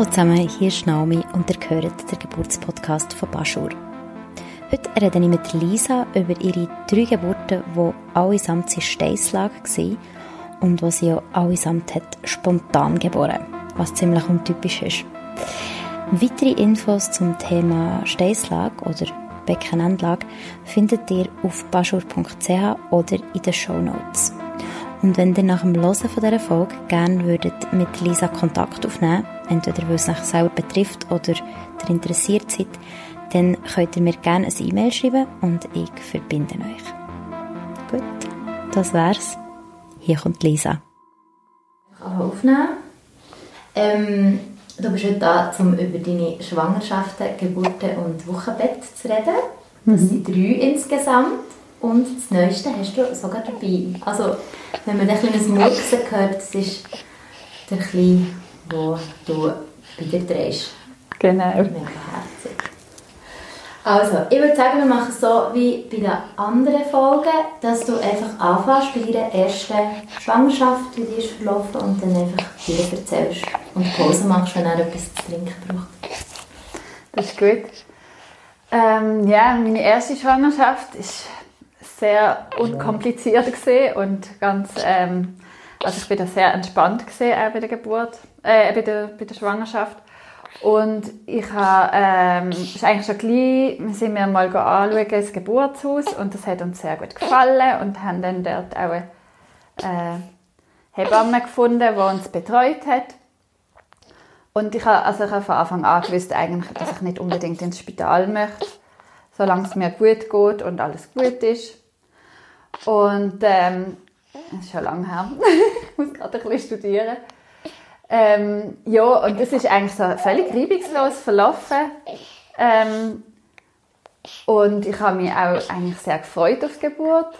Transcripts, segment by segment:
Hallo zusammen, hier ist Naomi und ihr hört den Geburtspodcast von Baschur. Heute rede ich mit Lisa über ihre drei Geburten, die allesamt in Steißlage waren und die sie auch allesamt hat spontan geboren, was ziemlich untypisch ist. Weitere Infos zum Thema Steißlage oder Beckenendlage findet ihr auf baschur.ch oder in den Show Notes. Und wenn ihr nach dem Hören dieser Folge gerne würdet mit Lisa Kontakt aufnehmen entweder weil es euch selber betrifft oder ihr interessiert seid, dann könnt ihr mir gerne eine E-Mail schreiben und ich verbinde euch. Gut, das wär's. Hier kommt Lisa. Ich kann aufnehmen. Ähm, du bist heute da, um über deine Schwangerschaften, Geburten und Wochenbett zu reden. Das sind drei insgesamt. Und das Neueste hast du sogar dabei. Also, wenn man ein kleines Murksen hört, das ist der Kleine, den du bei dir drehst. Genau. Mega herzig. Also, ich würde sagen, wir machen es so wie bei den anderen Folgen, dass du einfach anfängst bei deiner ersten Schwangerschaft, wie die ist verlaufen, und dann einfach dir erzählst und Pause machst, wenn er etwas zu trinken braucht. Das ist gut. Ähm, ja, meine erste Schwangerschaft ist sehr unkompliziert gesehen und ganz, ähm, also ich bin da sehr entspannt gesehen auch bei der Geburt, äh, bei der, bei der Schwangerschaft. Und ich habe, ähm, ist eigentlich schon gleich, wir sind mir mal anschauen, das Geburtshaus und das hat uns sehr gut gefallen und haben dann dort auch eine äh, Hebamme gefunden, die uns betreut hat. Und ich habe, also ich habe von Anfang an gewusst, eigentlich, dass ich nicht unbedingt ins Spital möchte, solange es mir gut geht und alles gut ist. Und ähm, das ist schon lange her. ich muss gerade ein bisschen studieren. Ähm, ja, und das ist eigentlich so völlig reibungslos verlaufen. Ähm, und ich habe mich auch eigentlich sehr gefreut auf die Geburt.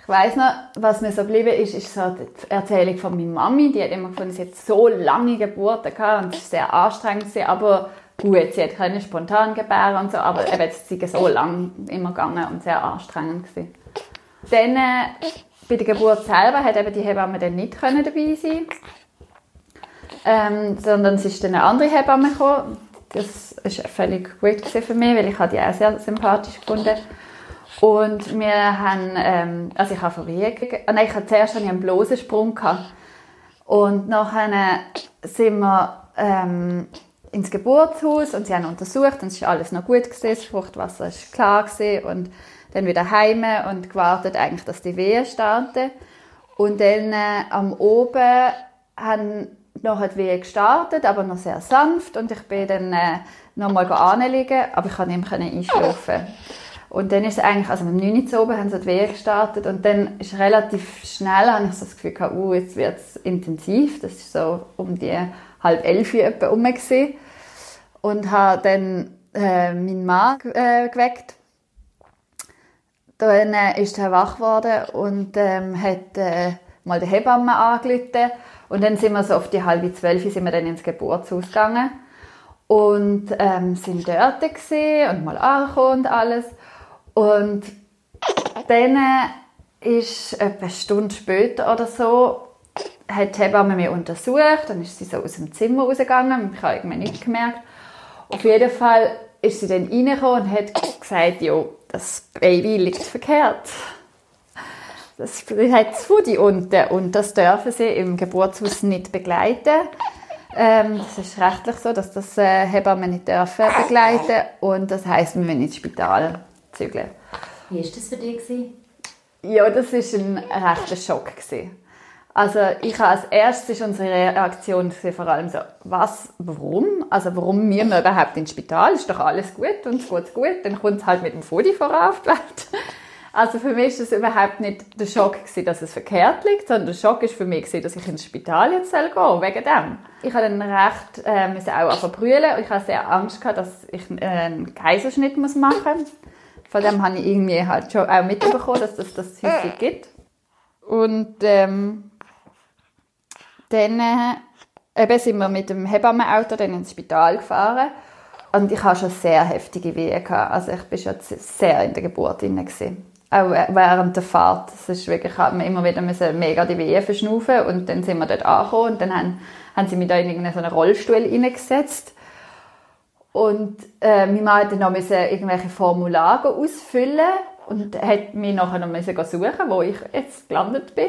Ich weiß noch, was mir so geblieben ist, ist so die Erzählung von meiner Mami. Die hat immer gefunden, sie hat so lange Geburten gehabt und es war sehr anstrengend, gewesen, aber gut, sie keine spontan gebären und so, aber eben, es ist so lang immer gegangen und sehr anstrengend gewesen. Dann, äh, bei der Geburt selber, hat eben die Hebamme dann nicht dabei sein ähm, sondern es ist dann eine andere Hebamme gekommen. Das war völlig gut für mich, weil ich die auch sehr sympathisch gefunden und wir haben, ähm, also ich habe verwiegen, ah, nein, ich hatte zuerst einen bloßen Sprung gehabt. Und nachher sind wir ähm, ins Geburtshaus und sie haben untersucht und es ist alles noch gut gewesen, das Fruchtwasser ist klar gewesen und dann wieder heim und gewartet eigentlich, dass die Wehen starten. Und dann äh, am Oben haben noch hat Wehen gestartet, aber noch sehr sanft und ich bin dann äh, noch mal anliegen, aber ich konnte nicht mehr einschlafen. Und dann ist es eigentlich, also mit dem 9 zu oben haben sie die Wehen gestartet und dann ist relativ schnell, habe ich so das Gefühl gehabt, uh, jetzt wird es intensiv, das ist so um die halb elf etwa rum gewesen. und habe dann äh, meinen Mann äh, geweckt. Dann äh, ist er wach geworden und ähm, hat äh, mal die Hebamme angerufen und dann sind wir so auf die halbe zwölf sind wir dann ins Geburtshaus gegangen und ähm, sind dort gesehen und mal angekommen und alles. Und dann ist etwa eine Stunde später oder so hat die Hebamme mich untersucht, dann ist sie so aus dem Zimmer rausgegangen, ich habe irgendwie nicht gemerkt. Auf jeden Fall ist sie dann reingekommen und hat gesagt, ja, das Baby liegt verkehrt das hat das Foodie unten und das dürfen sie im Geburtshaus nicht begleiten. Ähm, das ist rechtlich so, dass das äh, Hebammen nicht dürfen begleiten und das heisst, wir müssen ins Spital zügeln. Wie war das für dich? Ja, das war ein rechter Schock. Gewesen. Also ich habe als erstes ist unsere Reaktion vor allem so, was, warum? Also warum müssen wir überhaupt ins Spital? Ist doch alles gut und es geht gut, dann kommt es halt mit dem Foodie voran auf die Welt. Also für mich ist es überhaupt nicht der Schock gewesen, dass es verkehrt liegt, sondern der Schock ist für mich gewesen, dass ich ins Spital jetzt gehen soll, wegen dem. Ich habe dann recht, äh, müssen auch verbrüllen. Ich habe sehr Angst gehabt, dass ich äh, einen Kaiserschnitt muss machen muss. Von dem habe ich irgendwie halt schon auch mitbekommen, dass das das häufig gibt. Und ähm, dann äh, eben sind wir mit dem Hebammenauto dann ins Spital gefahren. Und ich hatte schon sehr heftige Wehen. Also ich war schon sehr in der Geburt drin. Gewesen auch während der Fahrt. Das ist wirklich, hat man immer wieder müssen mega die Wehen verschnaufen und dann sind wir dort angekommen und dann haben haben sie mich da in irgendeinen Rollstuhl hineingesetzt. Und äh, meine Mann musste dann noch irgendwelche Formulare ausfüllen und hat mich nachher noch suchen wo ich jetzt gelandet bin.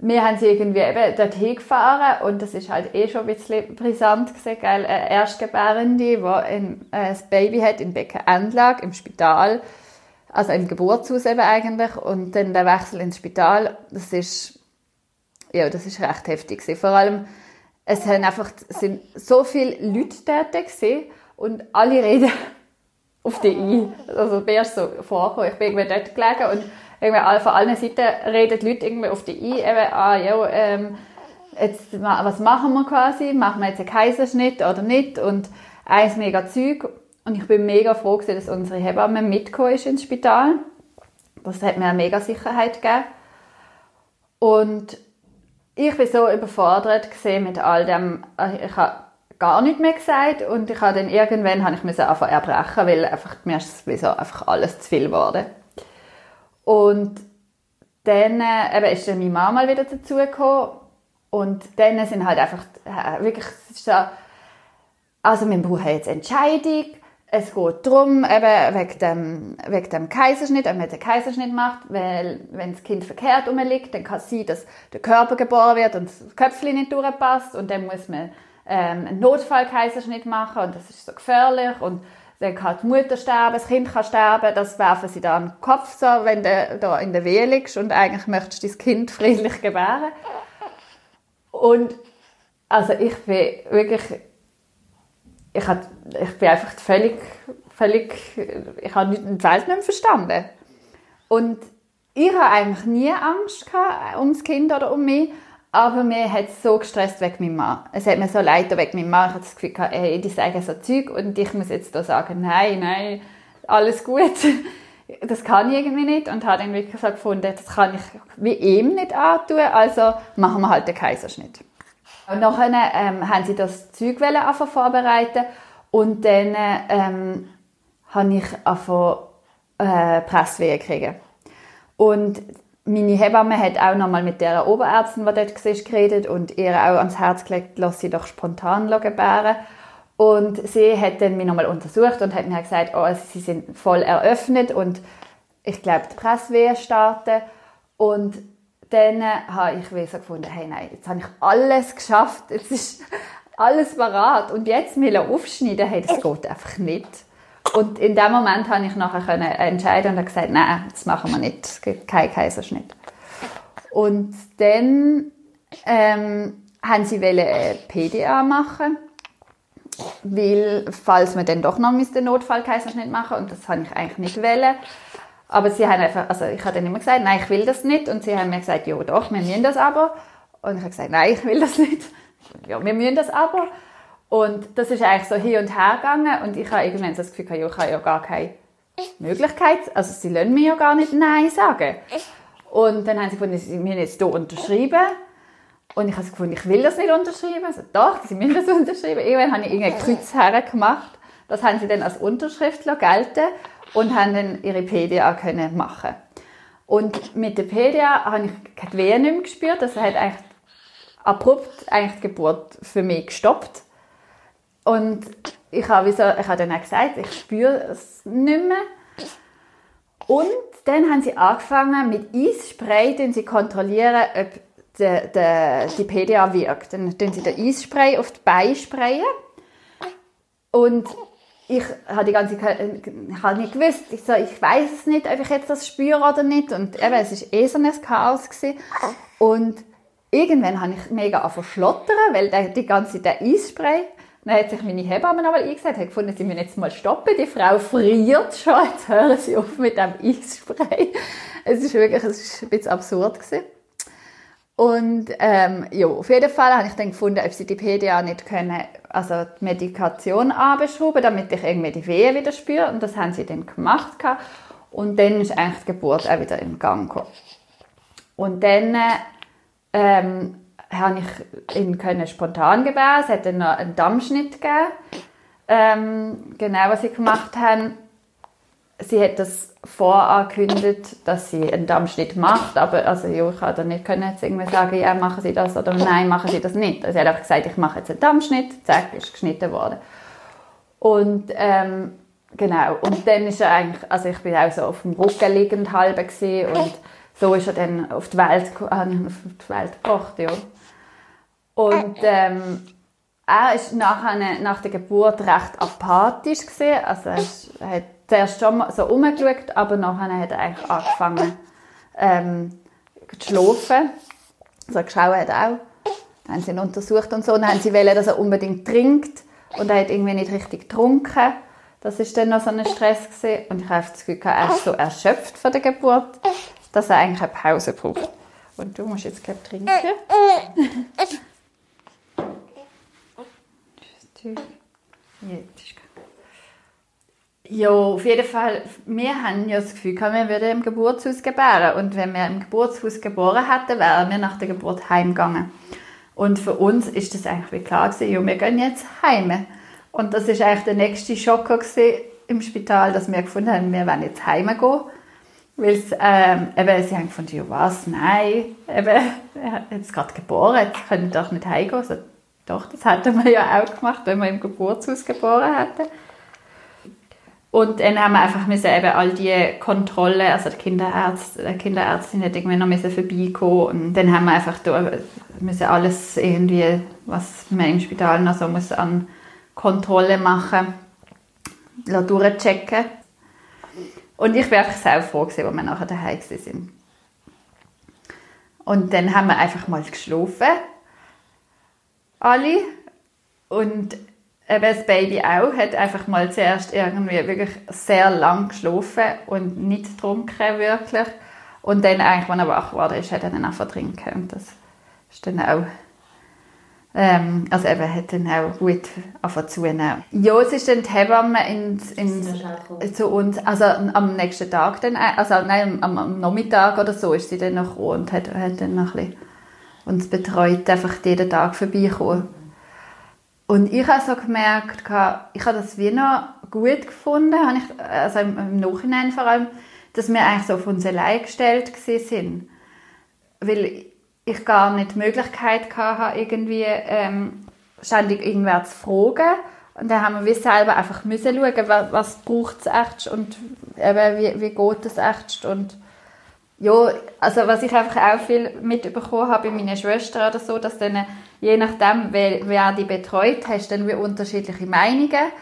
Wir haben sie irgendwie eben dorthin gefahren und das ist halt eh schon ein bisschen brisant gewesen, gell? Eine Erstgebärende, die ein, äh, ein Baby hat in Beckenendlage im Spital, also im Geburtshaus eben eigentlich und dann der Wechsel ins Spital, das ist, ja, das ist recht heftig gewesen. Vor allem, es haben einfach, sind so viele Leute dort gewesen und alle reden auf die ein. Also mir ist so vorgekommen, ich bin irgendwie dort gelegen und irgendwie von allen Seiten reden die Leute irgendwie auf die ein, eben, ah, ja, ähm, jetzt, was machen wir quasi? Machen wir jetzt einen Kaiserschnitt oder nicht? Und eins mega Zeug. Und ich bin mega froh, gewesen, dass unsere Hebamme mitgekommen ist ins Spital. Das hat mir eine mega Sicherheit gegeben. Und ich bin so überfordert mit all dem. Ich habe gar nichts mehr gesagt und ich habe dann irgendwann habe ich einfach erbrechen, weil einfach mir ist sowieso einfach alles zu viel geworden. Und dann äh, eben ist dann meine Mama mal wieder dazugekommen und dann sind halt einfach äh, wirklich so, also wir brauchen jetzt Entscheidung, es geht darum, eben wegen dem, wegen dem Kaiserschnitt, ob man einen Kaiserschnitt macht, weil wenn das Kind verkehrt rumliegt, dann kann es sein, dass der Körper geboren wird und das Köpfchen nicht durchpasst und dann muss man ähm, einen Notfallkaiserschnitt machen und das ist so gefährlich und dann kann die Mutter sterben, das Kind kann sterben, das werfen sie da den Kopf, so, wenn du da in der Wehe liegst und eigentlich möchtest du das Kind friedlich gebären. Und also ich bin wirklich, ich, hat, ich bin einfach völlig, völlig, ich habe die Welt nicht mehr verstanden. Und ich habe eigentlich nie Angst gehabt ums Kind oder um mich, aber mir hat es so gestresst wegen meinem Mann. Es hat mir so leid wegen meinem Mann. Ich hatte das Gefühl, ey, die sagen so Zeug und ich muss jetzt da sagen, nein, nein, alles gut. Das kann ich irgendwie nicht und habe dann wirklich so gefunden, das kann ich wie ihm nicht antun, also machen wir halt den Kaiserschnitt. Und nachher ähm, haben sie das Zeug vorbereiten und dann ähm, habe ich angefangen, äh, kriegen. Und meine Hebamme hat auch noch mal mit der Oberärztin, die dort war, geredet und ihr auch ans Herz gelegt, lass sie doch spontan gebären. Und sie hat dann mich noch mal untersucht und hat mir gesagt, oh, sie sind voll eröffnet und ich glaube, die Presswehe starten. Und dann habe ich wie so gefunden, hey, nein, jetzt habe ich alles geschafft, jetzt ist alles parat und jetzt will aufschneiden, hey, das geht einfach nicht. Und in dem Moment habe ich nachher entscheiden und gesagt, nein, das machen wir nicht, es gibt keinen Kaiserschnitt. Und dann ähm, haben sie eine PDA machen, weil, falls wir dann doch noch den Notfallkaiserschnitt machen und das habe ich eigentlich nicht wollen. Aber sie haben einfach, also ich habe dann immer gesagt, nein, ich will das nicht. Und sie haben mir gesagt, ja doch, wir müssen das aber. Und ich habe gesagt, nein, ich will das nicht. Ja, wir müssen das aber. Und das ist eigentlich so hin und her gegangen und ich habe irgendwann das Gefühl, ich habe ja gar keine Möglichkeit, also sie lassen mir ja gar nicht Nein sagen. Und dann haben sie gefunden, sie müssen jetzt hier unterschreiben. Und ich habe gefunden, ich will das nicht unterschreiben. Also doch, sie müssen das unterschreiben. Irgendwann habe ich irgendein Kreuz gemacht. Das haben sie dann als Unterschrift gelten und haben dann ihre PDA können machen. Und mit der PDA habe ich keine Wehen nicht mehr gespürt. Das hat eigentlich abrupt eigentlich die Geburt für mich gestoppt. Und ich habe, so, ich habe dann auch gesagt, ich spüre es nicht mehr. Und dann haben sie angefangen, mit Eisspray sie kontrollieren, ob die, die, die PDA wirkt. Dann tun sie den Eisspray auf die Beine sprayen. Und ich habe die ganze ich habe nicht gewusst, ich, so, ich weiß es nicht, ob ich jetzt das spüre oder nicht. Und eben, es war eh so ein Chaos. Gewesen. Und irgendwann habe ich mega angefangen weil der, die ganze der Eisspray dann hat sich meine Hebamme noch mal eingesagt, hat gefunden, sie müssen jetzt mal stoppen, die Frau friert schon, jetzt hören sie auf mit dem Eisspray. Es ist wirklich, es ist ein bisschen absurd gewesen. Und ähm, ja, auf jeden Fall habe ich dann gefunden, ob sie die PDA nicht können, also die Medikation anbeschrauben, damit ich irgendwie die Wehen wieder spüre. Und das haben sie dann gemacht. Und dann ist eigentlich die Geburt auch wieder in Gang gekommen. Und dann ähm, habe ich ihn können spontan gebären. Es hat dann noch einen Dammschnitt gegeben. Ähm, genau, was sie gemacht haben. Sie hat das vorangekündigt, dass sie einen Dammschnitt macht, aber also, ja, ich konnte nicht können jetzt irgendwie sagen, ja, machen Sie das oder nein, machen Sie das nicht. Also sie hat einfach gesagt, ich mache jetzt einen Dammschnitt, zack, ist geschnitten worden. Und ähm, genau, und dann ist er eigentlich, also ich bin auch so auf dem Rücken liegend halb und so ist er dann auf die Welt, auf die Welt gebracht, ja. Und ähm, er nachher, nach der Geburt recht apathisch gesehen, also er hat zuerst schon mal so umgeschaut, aber nachher hat er eigentlich angefangen ähm, zu schlafen. Also geschaut hat auch. Dann haben sie ihn untersucht und so. Und dann haben sie wollen, dass er unbedingt trinkt. Und er hat irgendwie nicht richtig getrunken. Das ist dann noch so ein Stress gewesen. Und ich habe das Gefühl, er ist so erschöpft von der Geburt, dass er eigentlich eine Pause braucht. Und du musst jetzt glaube trinken. Jetzt ist ja, auf jeden Fall. Wir haben ja das Gefühl, wir würden im Geburtshaus gebären. Und wenn wir im Geburtshaus geboren hätten, wären wir nach der Geburt heimgegangen. Und für uns ist das eigentlich wie klar gewesen, ja, wir gehen jetzt heim. Und das ist eigentlich der nächste Schock im Spital, dass wir gefunden haben, wir wollen jetzt heim gehen. Weil ähm, sie haben gefunden, ja was, nein, eben, er hat jetzt gerade geboren, jetzt können wir doch nicht heimgehen. Also, doch, das hätten wir ja auch gemacht, wenn wir im Geburtshaus geboren hätten. Und dann haben wir einfach eben all die Kontrollen, also der Kinderarzt, der Kinderärztin hat irgendwie noch müssen vorbeikommen und dann haben wir einfach da alles irgendwie, was man im Spital noch so muss an Kontrolle machen, durchchecken. Und ich war einfach sehr froh als wir nachher daheim sind. Und dann haben wir einfach mal geschlafen, alle. Und eben das Baby auch, hat einfach mal zuerst irgendwie wirklich sehr lang geschlafen und nicht getrunken wirklich. Und dann eigentlich, als er wach war, ist, hat er dann einfach trinken. Und das ist dann auch, ähm, also eben hat dann auch gut angefangen zu nehmen. Ja, es ist dann die Hebamme ins, ins, zu uns, also am nächsten Tag dann, also nein, am, am Nachmittag oder so ist sie dann noch und hat, hat dann noch ein bisschen uns betreut, einfach jeden Tag vorbeikommen. Und ich habe so gemerkt, ich habe das wie noch gut gefunden, ich, also im, Nachhinein vor allem, dass wir eigentlich so auf uns allein gestellt sind. Weil ich gar nicht die Möglichkeit hatte, irgendwie ähm, ständig irgendwer zu fragen. Und dann haben wir wie selber einfach müssen schauen, was, was braucht es echt und eben, wie, wie geht es echt und ja, also was ich einfach auch viel mitbekommen habe bei meinen Schwestern oder so, dass dann je nachdem, wer, wer die betreut, hast dann wie unterschiedliche Meinungen.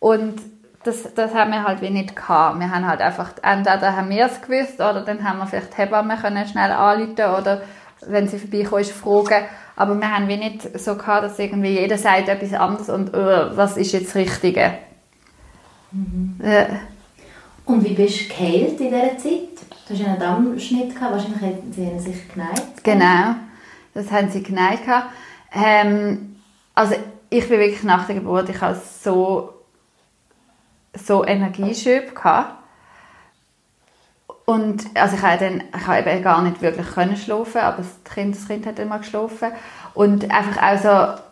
Und das, das haben wir halt wie nicht gehabt. Wir haben halt einfach, entweder haben wir es gewusst, oder dann haben wir vielleicht die Hebamme können schnell anrufen oder wenn sie vorbeikommen, ist fragen. Aber wir haben wie nicht so gehabt, dass irgendwie jeder sagt etwas anderes und uh, was ist jetzt das Richtige. Mhm. Äh. Und wie bist du geheilt in dieser Zeit? Du hast einen Dammschnitt gehabt, wahrscheinlich haben sie sich geneigt. Genau, das haben sie geneigt. Ähm, also ich bin wirklich nach der Geburt, ich hatte so, so Energieschübe gehabt. Und also ich habe dann, ich habe eben gar nicht wirklich können schlafen, aber das Kind, das Kind hat immer geschlafen. Und einfach auch so,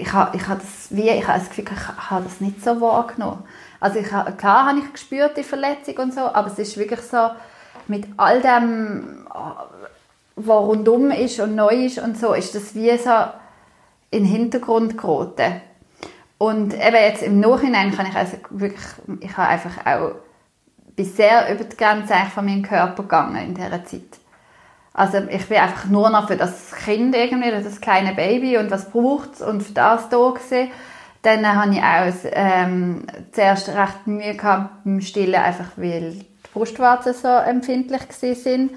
ich habe, ich habe das, wie, ich das Gefühl, ich habe das nicht so wahrgenommen. Also ich habe, klar habe ich gespürt, die Verletzung und so, aber es ist wirklich so, mit all dem was rundum ist und neu ist und so, ist das wie so in den Hintergrund geraten. Und eben jetzt im Nachhinein kann ich also wirklich, ich habe einfach auch bin sehr über die Grenze von meinem Körper gegangen in dieser Zeit. Also ich bin einfach nur noch für das Kind irgendwie, das kleine Baby und was braucht es und für das da gewesen. Dann habe ich auch ähm, zuerst recht Mühe gehabt beim Stillen, einfach weil die Brustwarzen so empfindlich sind.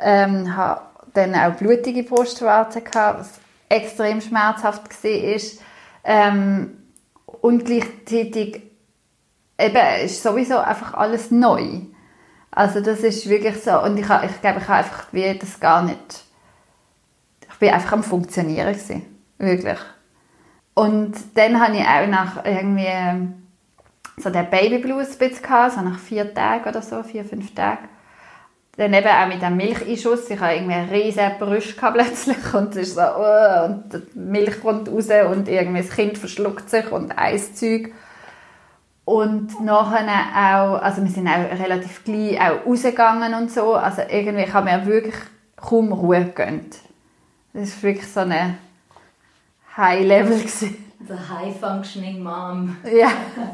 Ähm, habe dann auch blutige Brustwarzen gehabt, was extrem schmerzhaft war. Ähm, und gleichzeitig eben, ist sowieso einfach alles neu. Also das ist wirklich so, und ich, ich glaube, ich habe einfach wie das gar nicht, ich bin einfach am Funktionieren gewesen, wirklich. Und dann habe ich auch nach irgendwie so der Babyblues ein bisschen so nach vier Tagen oder so, vier, fünf Tagen dann eben auch mit dem Milcheinschuss. Ich hatte irgendwie eine riesige Brüste plötzlich und es ist so, uh, und die Milch kommt raus und irgendwie das Kind verschluckt sich und Eiszeug. Und nachher auch, also wir sind auch relativ gleich auch rausgegangen und so. Also irgendwie haben wir wirklich kaum Ruhe gegönnt. Das war wirklich so eine High-Level. The High-Functioning Mom. Ja.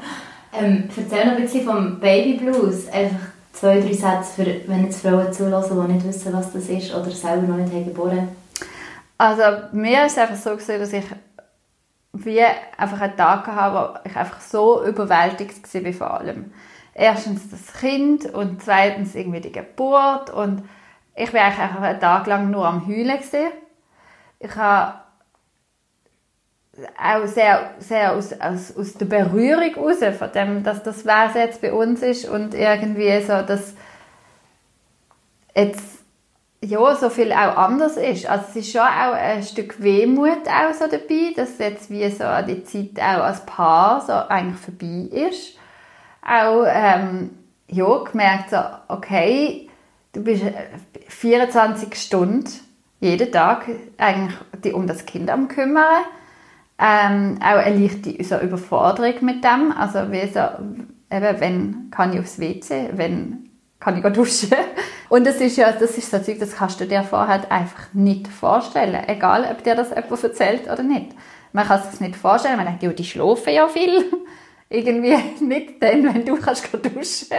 ähm, erzähl noch ein bisschen vom Baby Blues. Einfach zwei, drei Sätze, für, wenn jetzt Frauen zulassen, die nicht wissen, was das ist oder selber noch nicht haben geboren Also mir ist es einfach so gewesen, dass ich wie einfach einen Tag hatte, wo ich einfach so überwältigt war von allem. Erstens das Kind und zweitens irgendwie die Geburt und ich war eigentlich einfach einen Tag lang nur am Heulen. Ich habe auch sehr, sehr aus, aus, aus der Berührung raus, von dem, dass das Wesen jetzt bei uns ist und irgendwie so, dass jetzt ja, so viel auch anders ist. Also es ist schon auch ein Stück Wehmut auch so dabei, dass jetzt wie so die Zeit auch als Paar so eigentlich vorbei ist. Auch, ähm, ja, gemerkt so, okay, du bist 24 Stunden jeden Tag eigentlich um das Kind am kümmern ähm, auch eine leichte so Überforderung mit dem. Also wie so, eben, wenn kann ich aufs WC, wenn kann ich duschen. Und das ist ja, das ist so Zeug, das kannst du dir vorher einfach nicht vorstellen. Egal, ob dir das jemand erzählt oder nicht. Man kann sich das nicht vorstellen. Man denkt, ja, die schlafen ja viel. Irgendwie nicht dann, wenn du kannst duschen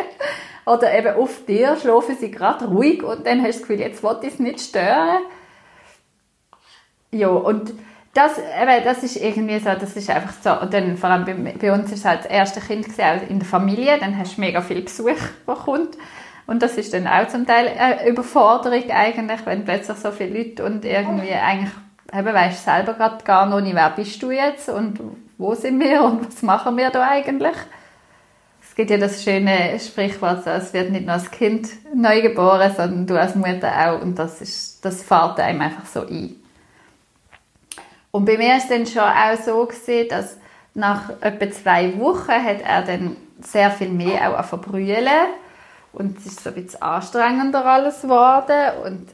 Oder eben auf dir schlafen sie gerade ruhig und dann hast du das Gefühl, jetzt will ich es nicht stören. Ja, und das, eben, das ist irgendwie so, das ist einfach so, und dann vor allem bei, bei uns ist es halt das erste Kind gewesen, also in der Familie, dann hast du mega viel Besuch, der kommt. Und das ist dann auch zum Teil eine Überforderung eigentlich, wenn plötzlich so viele Leute und irgendwie eigentlich, eben weisst selber gerade gar noch nicht, wer bist du jetzt und wo sind wir und was machen wir da eigentlich? Es gibt ja das schöne Sprichwort, es wird nicht nur das Kind neu geboren, sondern du als Mutter auch und das, ist, das fällt einem einfach so ein. Und bei mir ist es dann schon auch so gewesen, dass nach etwa zwei Wochen hat er dann sehr viel mehr auch verbrüllen und es ist so ein bisschen anstrengender alles geworden und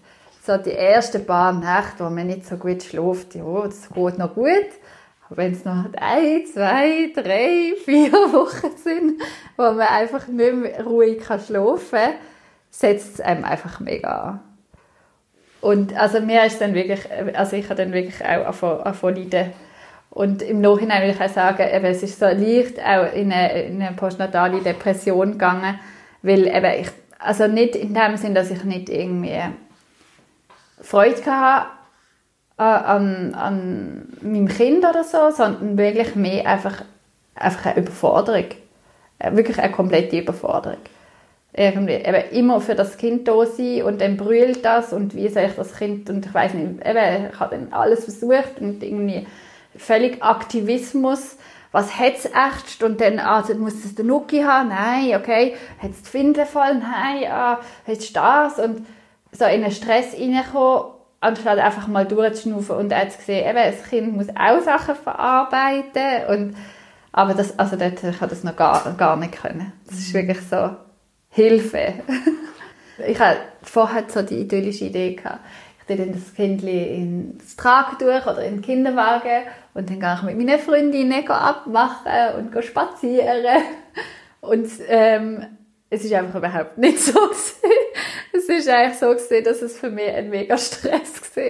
so die ersten paar Nächte, wo man nicht so gut schläft, ja, das geht noch gut. Aber wenn es noch ein, zwei, drei, vier Wochen sind, wo man einfach nicht mehr ruhig schlafen kann, setzt es einem einfach mega an. Und also mir ist dann wirklich, also ich habe dann wirklich auch angefangen leiden. Und im Nachhinein will ich auch sagen, eben, es ist so leicht auch in eine, in eine postnatale Depression gegangen, weil eben ich, also nicht in dem Sinn, dass ich nicht irgendwie Freude hatte an, an meinem Kind oder so, sondern wirklich mehr einfach, einfach eine Überforderung. Wirklich eine komplette Überforderung irgendwie eben immer für das Kind da sein und dann brüllt das und wie soll ich das Kind und ich weiß nicht, eben, ich habe dann alles versucht und irgendwie völlig Aktivismus, was hat es echt und dann, also muss es der Nuki haben, nein, okay, hat es die Finde voll, nein, ah, hat es das und so in einen Stress reinkommen, anstatt einfach mal durchzuschnaufen und jetzt gesehen, eben, das Kind muss auch Sachen verarbeiten und aber das, also dort, ich habe das noch gar, gar nicht können. Das ist wirklich so, Hilfe. ich hatte vorher so die idyllische Idee gehabt. Dann das Kind ins Tragtuch oder in den Kinderwagen und dann gehe ich mit meinen Freundinnen abmachen und spazieren. Und ähm, es ist einfach überhaupt nicht so. Es ist eigentlich so gewesen, dass es für mich ein mega Stress war,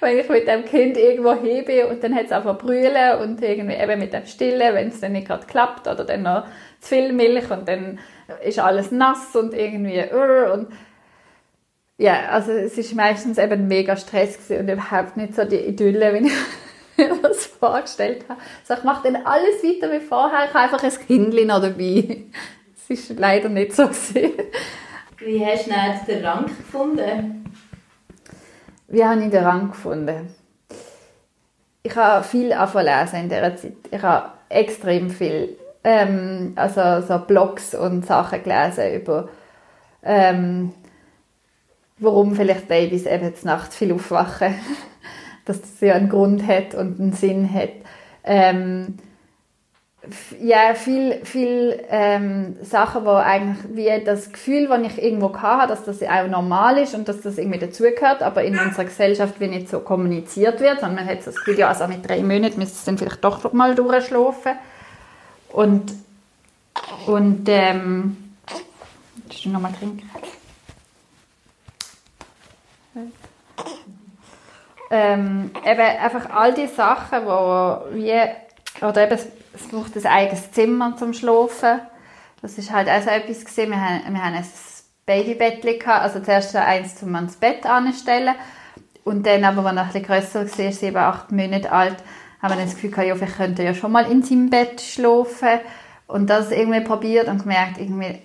wenn ich mit dem Kind irgendwo hebe und dann hat es einfach brüllen und irgendwie eben mit dem Stillen, wenn es dann nicht gerade klappt oder dann noch zu viel Milch und dann ist alles nass und irgendwie uh, und ja, also es ist meistens eben mega Stress und überhaupt nicht so die Idylle, wie ich mir das vorgestellt habe. Also ich mache dann alles weiter wie vorher, ich habe einfach ein Kind noch dabei. Es ist leider nicht so gewesen. Wie hast du jetzt den Rang gefunden? Wie habe ich den Rang gefunden? Ich habe viel lesen in dieser Zeit. Ich habe extrem viel ähm, also so Blogs und Sachen gelesen über ähm, warum vielleicht Babys eben nachts viel aufwachen, dass das ja einen Grund hat und einen Sinn hat. Ähm, ja, viel, viel ähm, Sachen, wo eigentlich wie das Gefühl, das ich irgendwo hatte, dass das auch normal ist und dass das irgendwie dazugehört, aber in unserer Gesellschaft wie nicht so kommuniziert wird, sondern man hat das Gefühl, ja, also mit drei Monaten müsste es dann vielleicht doch mal durchschlafen. Und Und ähm, willst du noch mal trinken? Ähm, eben einfach all die Sachen, wo wie, oder eben, es braucht ein eigenes Zimmer zum Schlafen. Das ist halt auch so etwas gewesen. Wir haben, wir haben ein Babybettchen gehabt, also zuerst eins zum ans Bett anstellen und dann aber, als er ein bisschen grösser war, sieben, acht Monate alt, haben wir das Gefühl gehabt, ja, vielleicht könnte er ja schon mal in seinem Bett schlafen und das irgendwie probiert und gemerkt, irgendwie,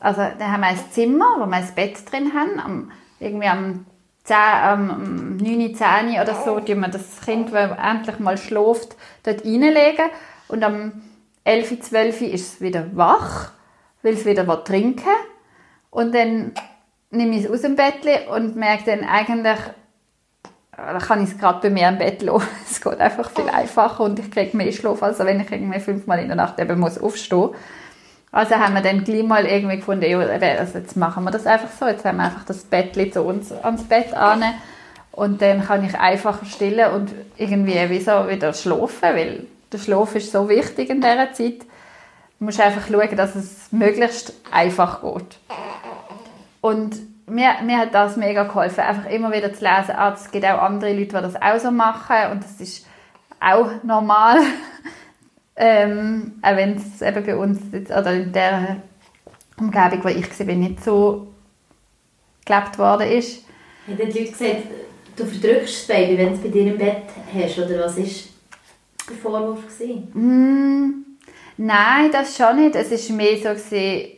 also dann haben wir ein Zimmer, wo wir ein Bett drin haben, am, irgendwie am 10, am 9, 10 oder so, die wir das Kind, das endlich mal schläft, dort reinlegen. Und am 11, 12 ist es wieder wach, will es wieder was trinken. Und dann nehme ich es aus dem Bett und merke dann eigentlich, da kann ich es gerade bei mir im Bett lassen. Es geht einfach viel einfacher und ich kriege mehr Schlaf, als wenn ich irgendwie fünfmal in der Nacht eben muss aufstehen Also haben wir dann gleich mal irgendwie gefunden, ja, also jetzt machen wir das einfach so. Jetzt haben wir einfach das Bett zu uns ans Bett an und dann kann ich einfacher stillen und irgendwie wie so wieder schlafen, weil der Schlaf ist so wichtig in dieser Zeit. Du musst einfach schauen, dass es möglichst einfach geht. Und mir, mir hat das mega geholfen, einfach immer wieder zu lesen, ah, es gibt auch andere Leute, die das auch so machen und das ist auch normal. ähm, auch wenn es eben bei uns jetzt, oder in der Umgebung, wo ich war, nicht so gelebt worden ist. Haben die Leute gesagt, du verdrückst das Baby, wenn du es bei dir im Bett hast, oder was war der Vorwurf? Mm, nein, das schon nicht. Es war mehr so, gewesen,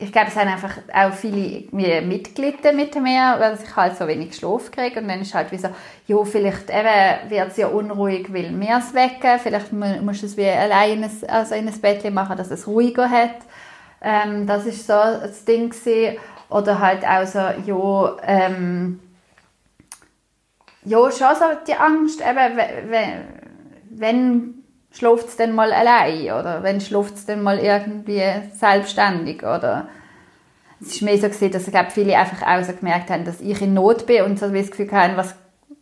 ich glaube, es haben einfach auch viele mitgelitten mit mir, weil ich halt so wenig Schlaf kriege. Und dann ist halt wie so, ja, vielleicht wird es ja unruhig, weil wir es wecken. Vielleicht musst du es wie allein in ein, also in ein Bettchen machen, dass es ruhiger hat. Ähm, das ist so das Ding gewesen. Oder halt auch so, ja, ähm, ja, schon so die Angst, eben, wenn, wenn schläft es dann mal allein oder? Wenn schläft es dann mal irgendwie selbstständig oder? Es ist mehr so gesehen, dass ich viele einfach auch so gemerkt haben, dass ich in Not bin und so das Gefühl haben, was,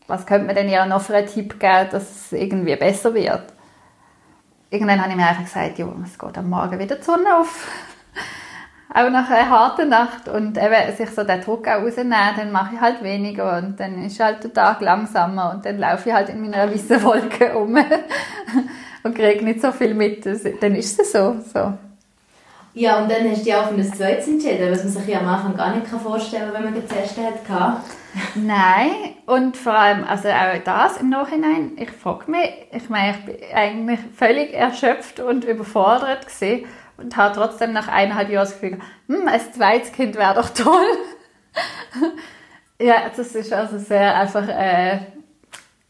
was könnte man denn ihr noch für einen Tipp geben, dass es irgendwie besser wird. Irgendwann habe ich mir einfach gesagt, ja, es geht am Morgen wieder die Sonne auf. auch nach einer harten Nacht. Und eben sich so den Druck auch rausnehmen, dann mache ich halt weniger. Und dann ist halt der Tag langsamer. Und dann laufe ich halt in meiner weißen Wolke um und kriege nicht so viel mit. Dann ist es so. so. Ja, und dann hast du dich auch für ein zweites entschieden, was man sich ja am Anfang gar nicht vorstellen kann, wenn man das erste hatte. Nein, und vor allem, also auch das im Nachhinein, ich frage mich, ich meine, ich bin eigentlich völlig erschöpft und überfordert gewesen und habe trotzdem nach eineinhalb Jahren das Gefühl, hm, ein zweites Kind wäre doch toll. ja, das ist also sehr einfach eine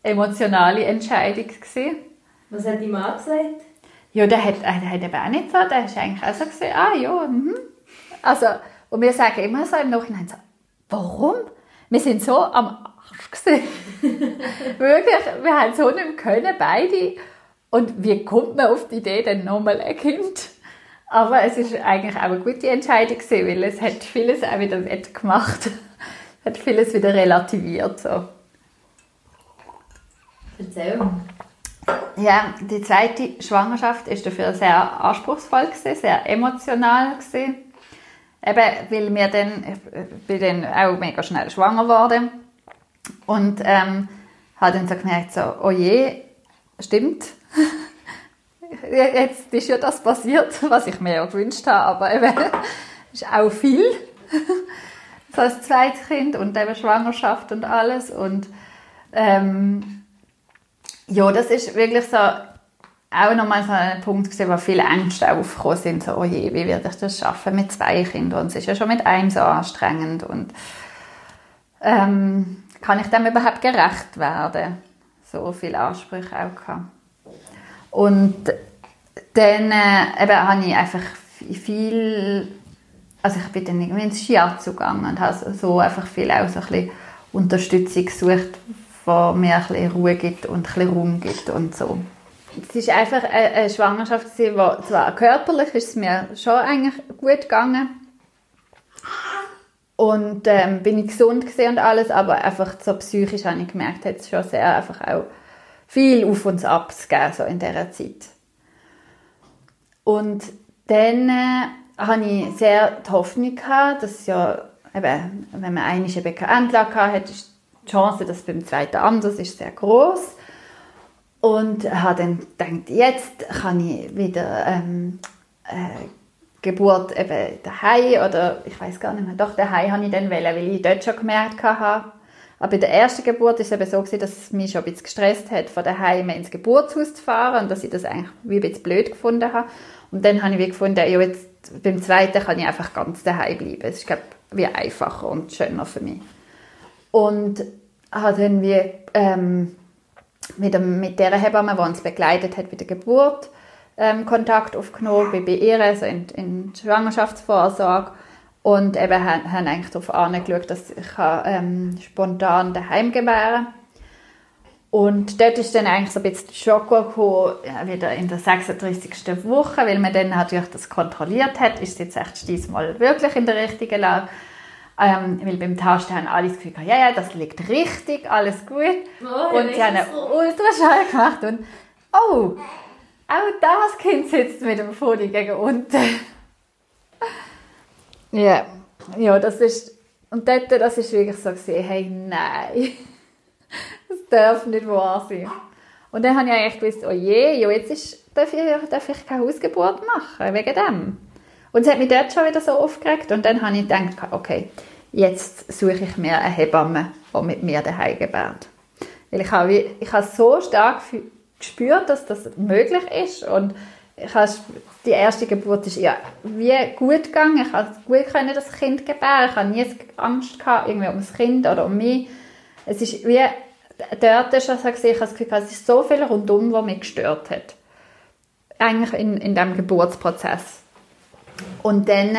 emotionale Entscheidung gewesen. Was hat die Mann gesagt? Ja, der hat, der hat eben auch nicht so, der ist eigentlich auch so gesehen, ah ja, mhm. Also, und wir sagen immer so im Nachhinein so, warum? Wir sind so am Arsch gewesen. Wirklich, wir haben so nicht können, beide. Und wie kommt man auf die Idee, dann nochmal ein Kind? Aber es ist eigentlich auch eine gute Entscheidung gewesen, weil es hat vieles auch wieder wettgemacht. Es hat vieles wieder relativiert, so. Erzähl. Ja, die zweite Schwangerschaft ist dafür sehr anspruchsvoll gewesen, sehr emotional gewesen. Eben, weil wir dann, ich bin dann auch mega schnell schwanger geworden. Und ähm, habe dann so gemerkt, so, oh je, stimmt, jetzt ist ja das passiert, was ich mir ja gewünscht habe, aber eben, ist auch viel, so als zweites Kind und eben Schwangerschaft und alles und ähm, ja, das ist wirklich so auch nochmal so ein Punkt gewesen, wo viele Ängste aufgekommen sind, so, oh je, wie werde ich das schaffen mit zwei Kindern und es ist ja schon mit einem so anstrengend und ähm, kann ich dem überhaupt gerecht werden? So viele Ansprüche auch gehabt. Und dann äh, eben, habe ich einfach viel, also ich bin dann irgendwie ins Shiatsu gegangen und habe so einfach viel auch so ein bisschen Unterstützung gesucht wo mir ein bisschen Ruhe gibt und ein bisschen Raum gibt und so. Es war einfach eine Schwangerschaft, die zwar körperlich ist es mir schon eigentlich gut gegangen und ähm, bin ich gesund gesehen und alles, aber einfach so psychisch habe ich gemerkt, hat es schon sehr einfach auch viel Auf und Abs gegeben, so in dieser Zeit. Und dann äh, hatte ich sehr die Hoffnung, gehabt, dass ja, eben, wenn man eine eben keine Endlage hat, ist die Chance, dass es beim zweiten anders ist, sehr groß. Und habe dann gedacht, jetzt kann ich wieder ähm, äh, Geburt eben daheim oder ich weiß gar nicht mehr, doch daheim habe ich dann wählen, weil ich dort schon gemerkt habe. Aber bei der ersten Geburt ist es eben so gewesen, dass es mich schon ein bisschen gestresst hat, von daheim ins Geburtshaus zu fahren und dass ich das eigentlich wie ein bisschen blöd gefunden habe. Und dann habe ich wie gefunden, ja, jetzt beim zweiten kann ich einfach ganz daheim bleiben. Es ist, glaube ich, wie einfacher und schöner für mich. Und habe dann wie ähm, mit, dem, mit der Hebamme, die uns begleitet hat bei Geburt, ähm, Kontakt aufgenommen, bei, bei ihr, also in, in Schwangerschaftsvorsorge und eben haben, haben eigentlich darauf angeschaut, dass ich ähm, spontan daheim gebären und dort ist dann eigentlich so ein bisschen Schock gekommen, ja, wieder in der 36. Woche, weil man dann natürlich das kontrolliert hat, ist jetzt echt diesmal wirklich in der richtigen Lage. Ähm, weil beim Tausch haben alle das Gefühl, ja, ja, das liegt richtig, alles gut. Oh, und sie haben einen Ultraschall gemacht und oh, auch das Kind sitzt mit dem Pfote gegen unten. ja, ja, das ist, und dort, das ist wirklich so gesehen, hey, nein, das darf nicht wahr sein. Und dann habe ich eigentlich gewusst, oh je, ja, jetzt ist, darf, ich, darf ich keine Hausgeburt machen, wegen dem. Und es hat mich dort schon wieder so aufgeregt und dann habe ich gedacht, okay, jetzt suche ich mir eine Hebamme, die mit mir daheim gebärt. Weil ich habe, ich habe so stark gespürt, dass das möglich ist und ich habe, die erste Geburt ist ja wie gut gegangen. Ich konnte gut das Kind gebären. Ich hatte nie Angst gehabt, irgendwie um das Kind oder um mich. Es ist wie dort ist also ich habe das Gefühl, es ist so viel rundum, was mich gestört hat. Eigentlich in, in diesem Geburtsprozess. Und dann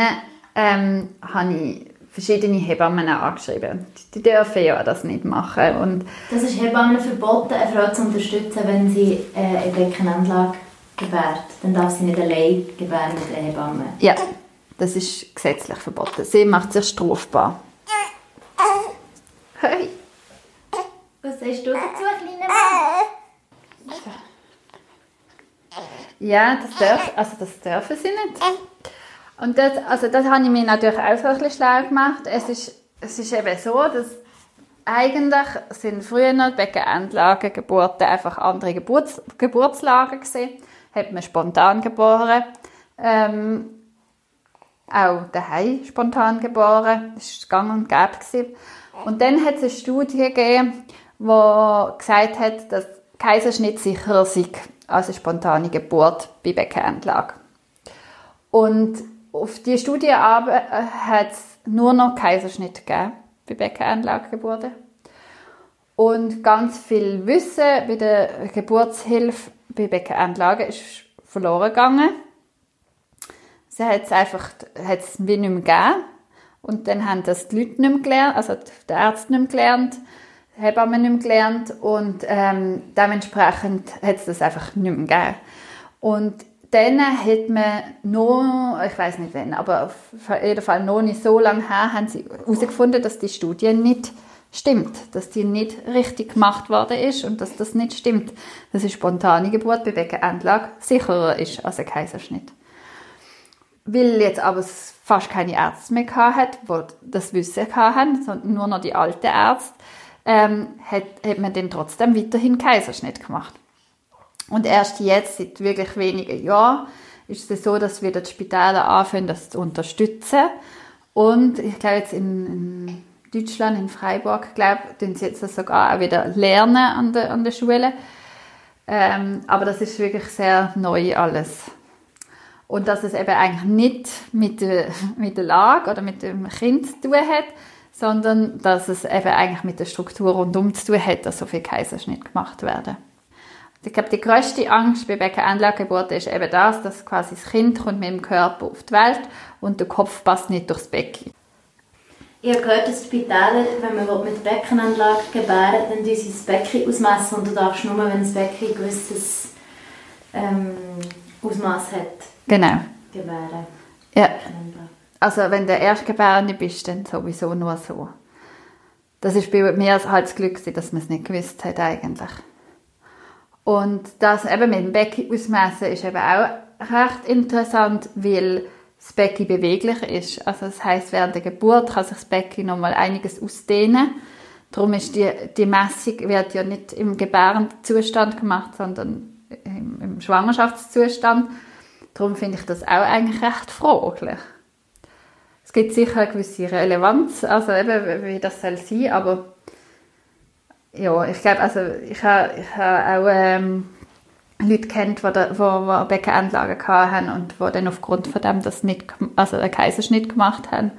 ähm, habe ich verschiedene Hebammen angeschrieben. Die dürfen ja das nicht machen. Und das ist Hebammen verboten, eine Frau zu unterstützen, wenn sie äh, eine Beckenanlage gebärt. Dann darf sie nicht allein gebären mit einer Hebamme. Ja, das ist gesetzlich verboten. Sie macht sich strafbar. Hey. Was sagst du dazu, kleiner Mann? Ja, das, darf, also das dürfen sie nicht. Und das, also das habe ich mir natürlich auch so ein bisschen schlau gemacht. Es ist, es ist eben so, dass eigentlich sind früher noch Beckenendlagen, Geburten einfach andere Geburts, Geburtslagen gesehen. Hat man spontan geboren. Ähm, auch daheim spontan geboren. Das war gang und gäbe. Und dann hat es eine Studie gegeben, die gesagt hat, dass Kaiserschnitt sicherer sei als eine spontane Geburt bei Beckenendlage. Und auf die Studie aber äh, hat es nur noch Kaiserschnitt gegeben bei Beckenanlagegeburten. Und ganz viel Wissen bei der Geburtshilfe bei Beckenanlage ist verloren gegangen. Sie hat es einfach hat's wie nicht mehr gegeben. Und dann haben das die Leute nicht mehr gelernt, also die Ärzte nicht mehr gelernt, die Hebammen nicht mehr gelernt und ähm, dementsprechend hat es das einfach nicht mehr gegeben. Und dann hat man noch, ich weiß nicht wann, aber auf jeden Fall noch nicht so lange her, haben sie herausgefunden, dass die Studie nicht stimmt, dass die nicht richtig gemacht worden ist und dass das nicht stimmt, dass eine spontane Geburt bei Beckenendlage sicherer ist als ein Kaiserschnitt. Weil jetzt aber fast keine Ärzte mehr hat, die das Wissen hatten, sondern nur noch die alten Ärzte, ähm, hat, hat man dann trotzdem weiterhin Kaiserschnitt gemacht. Und erst jetzt, seit wirklich wenigen Jahren, ist es so, dass wieder die Spitäler anfangen, das zu unterstützen. Und ich glaube, jetzt in, in Deutschland, in Freiburg, glaube tun sie jetzt das sogar auch wieder lernen an der, an der Schule. Ähm, aber das ist wirklich sehr neu alles. Und dass es eben eigentlich nicht mit der, mit der Lage oder mit dem Kind zu tun hat, sondern dass es eben eigentlich mit der Struktur rundum zu tun hat, dass so viel Kaiserschnitt gemacht werden. Ich glaube, die größte Angst bei Beckenanlagegeburt ist eben das, dass quasi das Kind kommt mit dem Körper auf die Welt und der Kopf passt nicht durchs Becken. Ich habe gehört, dass die Spitäler, wenn man mit Beckenanlage gebären dann tun sie das Becken ausmessen und du darfst nur, wenn das Becken ein gewisses ähm, Ausmaß hat, genau. gebären. Ja. Also wenn du Erstgebärende bist, dann sowieso nur so. Das ist bei mir halt das Glück, dass man es nicht gewusst hat eigentlich. Und das eben mit dem Becken ausmessen ist eben auch recht interessant, weil das Becken beweglich ist. Also das heißt, während der Geburt kann sich das Becken nochmal einiges ausdehnen. Darum ist die, die Messung wird ja nicht im Gebärenzustand gemacht, sondern im, im Schwangerschaftszustand. Darum finde ich das auch eigentlich recht fraglich. Es gibt sicher eine gewisse Relevanz, also eben, wie das soll sein, aber ja, ich glaube, also ich habe, ich habe auch ähm, Leute kennt, die, die, Beckenendlagen hatten und die dann aufgrund von dem das nicht, also einen Kaiserschnitt gemacht haben.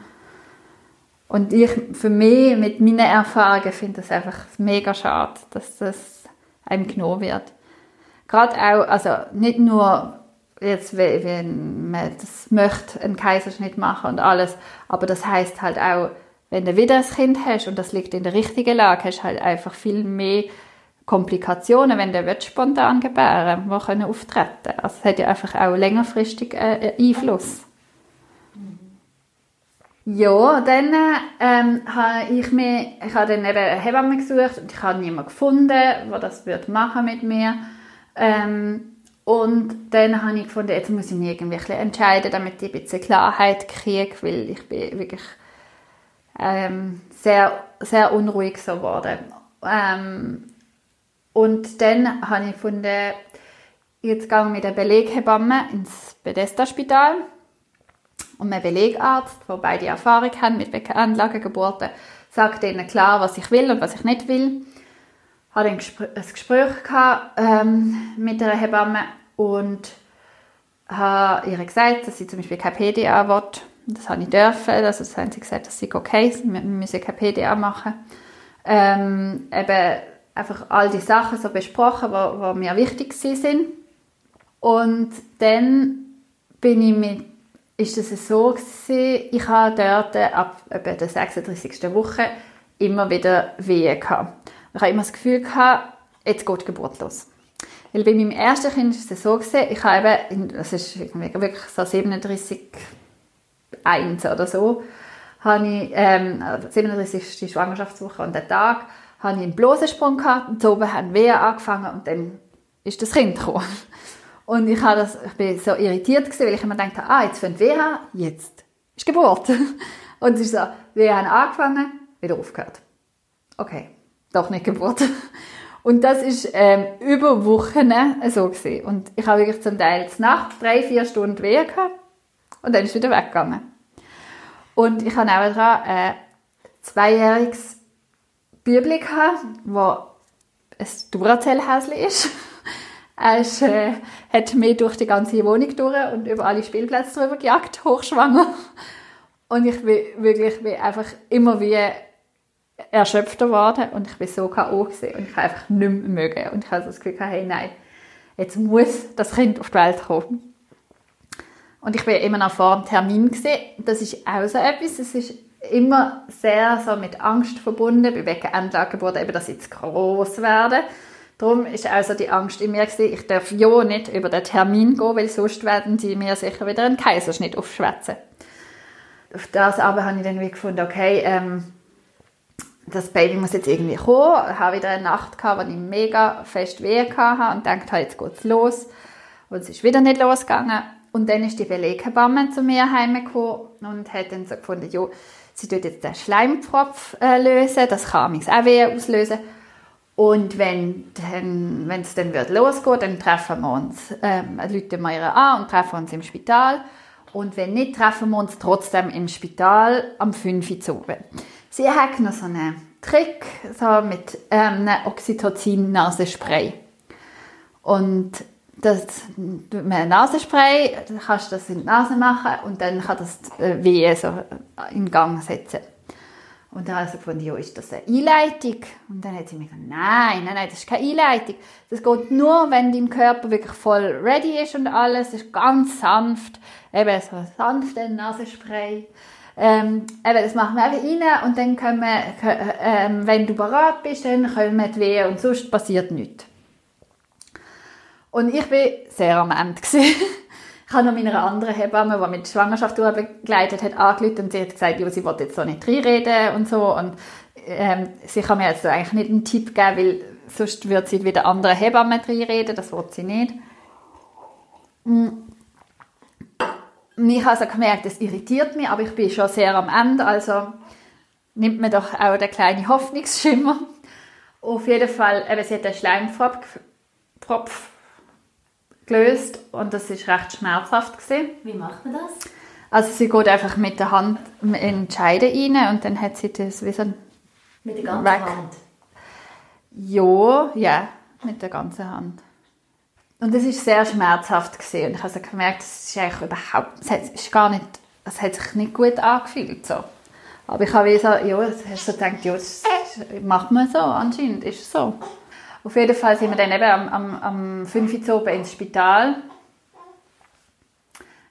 Und ich, für mich, mit meinen Erfahrungen, finde das einfach mega schade, dass das einem genommen wird. Gerade auch, also nicht nur jetzt, wenn man das möchte, einen Kaiserschnitt machen und alles, aber das heißt halt auch, wenn du wieder ein Kind hast und das liegt in der richtigen Lage, hast du halt einfach viel mehr Komplikationen, wenn der spontan gebären die können auftreten. Also es hat ja einfach auch längerfristig äh, Einfluss. Ja, dann ähm, habe ich mir, ich habe dann eben eine Hebamme gesucht und ich habe niemanden gefunden, der das wird machen mit mir. Ähm, und dann habe ich gefunden, jetzt muss ich mich irgendwie entscheiden, damit ich ein bisschen Klarheit kriege, weil ich bin wirklich ähm, sehr, sehr unruhig so geworden. Ähm, und dann habe ich gefunden, jetzt gehe ich mit der Beleghebamme ins Bethesda-Spital und mein Belegarzt, der beide Erfahrung hat mit Anlagengeburten, sagt ihnen klar, was ich will und was ich nicht will. Ich hatte ein Gespräch gehabt, ähm, mit der Hebamme und habe ihr gesagt, dass sie zum Beispiel kein PDA will. Das habe ich dürfen. Also das haben sie gesagt, dass sie okay. Wir müssen kein PDA machen. Ähm, eben einfach all die Sachen so besprochen, die mir wichtig sind. Und dann bin ich mit ist es so gewesen, ich habe dort ab etwa der 36. Woche immer wieder Wehen gehabt. Ich habe immer das Gefühl gehabt, jetzt geht die Geburt los. Weil bei meinem ersten Kind ist es so gewesen, ich habe eben, das ist wirklich so 37, 1 oder so, habe ich, ähm, 37 ist die Schwangerschaftswoche und der Tag, habe ich einen Blosensprung gehabt und oben haben Wehen angefangen und dann ist das Kind gekommen. Und ich, habe das, ich bin so irritiert gewesen, weil ich immer dachte, ah, jetzt fängt WH, jetzt ist Geburt. Und es ist so, wir haben angefangen, wieder aufgehört. Okay, doch nicht Geburt. Und das ist ähm, über Wochen so gewesen. Und ich habe wirklich zum Teil Nacht drei, vier Stunden Wehe gehabt und dann ist wieder weggegangen. Und ich habe auch ein zweijähriges Bübli gehabt, wo ein Duracell-Häschen ist. Er ist, äh, hat mich durch die ganze Wohnung durch und über alle Spielplätze drüber gejagt, hochschwanger. Und ich bin wirklich bin einfach immer wie erschöpfter geworden und ich bin so K.O. und ich habe einfach nicht mehr mögen. Und ich habe das Gefühl, hey, nein, jetzt muss das Kind auf die Welt kommen. Und ich bin immer noch vor dem Termin gesehen. Das ist auch so etwas. Es ist immer sehr so mit Angst verbunden, bei welcher Endlagegeburt eben, dass ich jetzt groß werde. Darum ist also die Angst in mir gewesen, ich darf ja nicht über den Termin gehen, weil sonst werden sie mir sicher wieder einen Kaiserschnitt aufschwätzen. Auf das aber habe ich dann wie gefunden, okay, ähm, das Baby muss jetzt irgendwie kommen. Ich habe wieder eine Nacht gehabt, wo ich mega fest weh hatte und dachte, jetzt geht's los. Und es ist wieder nicht losgegangen. Und dann ist die Beleghebamme zu mir heimgekommen und hat dann so gefunden, ja, sie tut jetzt den Schleimpfropf äh, lösen, das kann mich auch weh auslösen. Und wenn es dann wird losgeht, dann treffen wir uns, ähm, rufen wir ihr an und treffen uns im Spital. Und wenn nicht, treffen wir uns trotzdem im Spital am 5 Uhr zu. Sie hat noch so einen Trick so mit ähm, einem Oxytocin-Nasenspray. Und das, mit einem Nasenspray kannst du das in die Nase machen und dann kann das äh, Wehen so in Gang setzen. Und dann habe ich gefunden, ja, ist das eine Einleitung? Und dann hat sie mir gesagt, nein, nein, nein, das ist keine Einleitung. Das geht nur, wenn dein Körper wirklich voll ready ist und alles. Das ist ganz sanft. Eben so ein sanfter Nasenspray. Ähm, eben, das machen wir einfach rein und dann können wir, ähm, wenn du bereit bist, dann können wir die Wehen und sonst passiert nichts. Und ich war sehr am Ende. Ich habe noch meiner anderen Hebamme, die mit Schwangerschaft begleitet hat, angerufen und sie hat gesagt, sie wollte jetzt so nicht reinreden und so. Und ähm, sie kann mir jetzt eigentlich nicht einen Tipp geben, weil sonst würde sie wieder andere Hebammen reinreden, das wollte sie nicht. Mm. ich habe also gemerkt, es irritiert mich, aber ich bin schon sehr am Ende, also nimmt mir doch auch der kleine Hoffnungsschimmer. Auf jeden Fall, eben, sie hat einen Schleimpfropf Propf gelöst und das ist recht schmerzhaft gewesen. Wie macht man das? Also sie geht einfach mit der Hand in die Scheide rein und dann hat sie das wie so Mit der ganzen Weg. Hand? Ja, ja, mit der ganzen Hand. Und es ist sehr schmerzhaft gewesen. und ich habe so gemerkt, es ist eigentlich überhaupt, es hat, ist gar nicht, es hat sich nicht gut angefühlt so. Aber ich habe wie so, ja, hast so gedacht, ja, das macht man so, anscheinend ist es so. Auf jeden Fall sind wir dann eben am, am, am 5 Uhr oben ins Spital.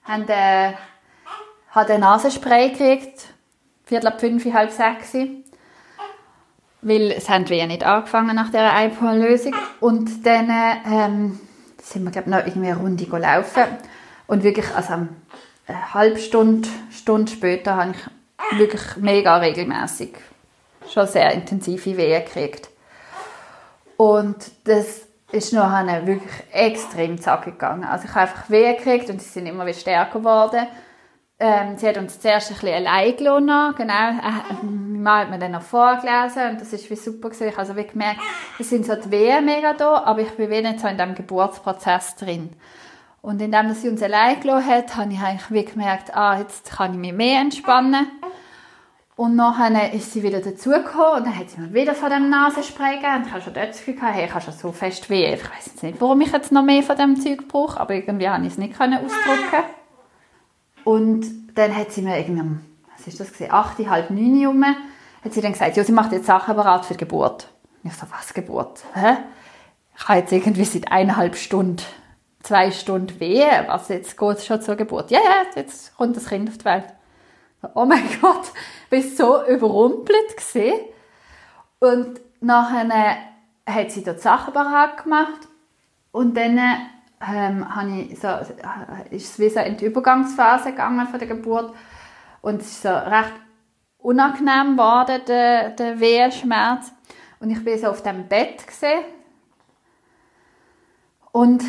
Haben, äh, hat ein Nasenspray gekriegt, Viertel ab fünf, halb sechs. Weil es haben wir ja nicht angefangen nach dieser Einpol-Lösung. Und dann ähm, sind wir, glaube noch irgendwie eine Runde gelaufen. Und wirklich, also eine halbe Stunde, Stunde später habe ich wirklich mega regelmäßig schon sehr intensive Wehen gekriegt. Und das ist nachher wirklich extrem zackig gegangen. Also ich habe einfach Wehen gekriegt und sie sind immer wieder stärker geworden. Ähm, sie hat uns zuerst ein bisschen allein gelassen, genau. Äh, mein Mann hat mir dann noch vorgelesen und das ist wie super gewesen. Ich habe also wie gemerkt, es sind so die Wehen mega da, aber ich bin wie nicht so in diesem Geburtsprozess drin. Und indem sie uns allein gelassen hat, habe ich eigentlich wie gemerkt, ah, jetzt kann ich mich mehr entspannen. Und nachher ist sie wieder dazugekommen und dann hat sie mir wieder von dem Nasenspray gegeben. Und ich habe schon dort das Gefühl gehabt, hey, ich habe schon so fest weh. Ich weiß jetzt nicht, warum ich jetzt noch mehr von dem Zeug brauche, aber irgendwie habe ich es nicht können ausdrücken. Und dann hat sie mir irgendwie, was ist das gewesen, acht, halb neun rum, hat sie dann gesagt, ja, sie macht jetzt Sachen bereit für die Geburt. Und ich so, was Geburt? Hä? Ich habe jetzt irgendwie seit eineinhalb Stunden, zwei Stunden Wehe, was, jetzt geht es schon zur Geburt. Ja, ja, jetzt kommt das Kind auf die Welt. Oh mein Gott, war so überrumpelt gewesen. Und nachher hat sie dort Sachen bereit gemacht und dann ähm, habe ich so, äh, ist es wie so in die Übergangsphase gegangen von der Geburt und es ist so recht unangenehm geworden, der, der Wehenschmerz. Und ich bin so auf dem Bett gesehen und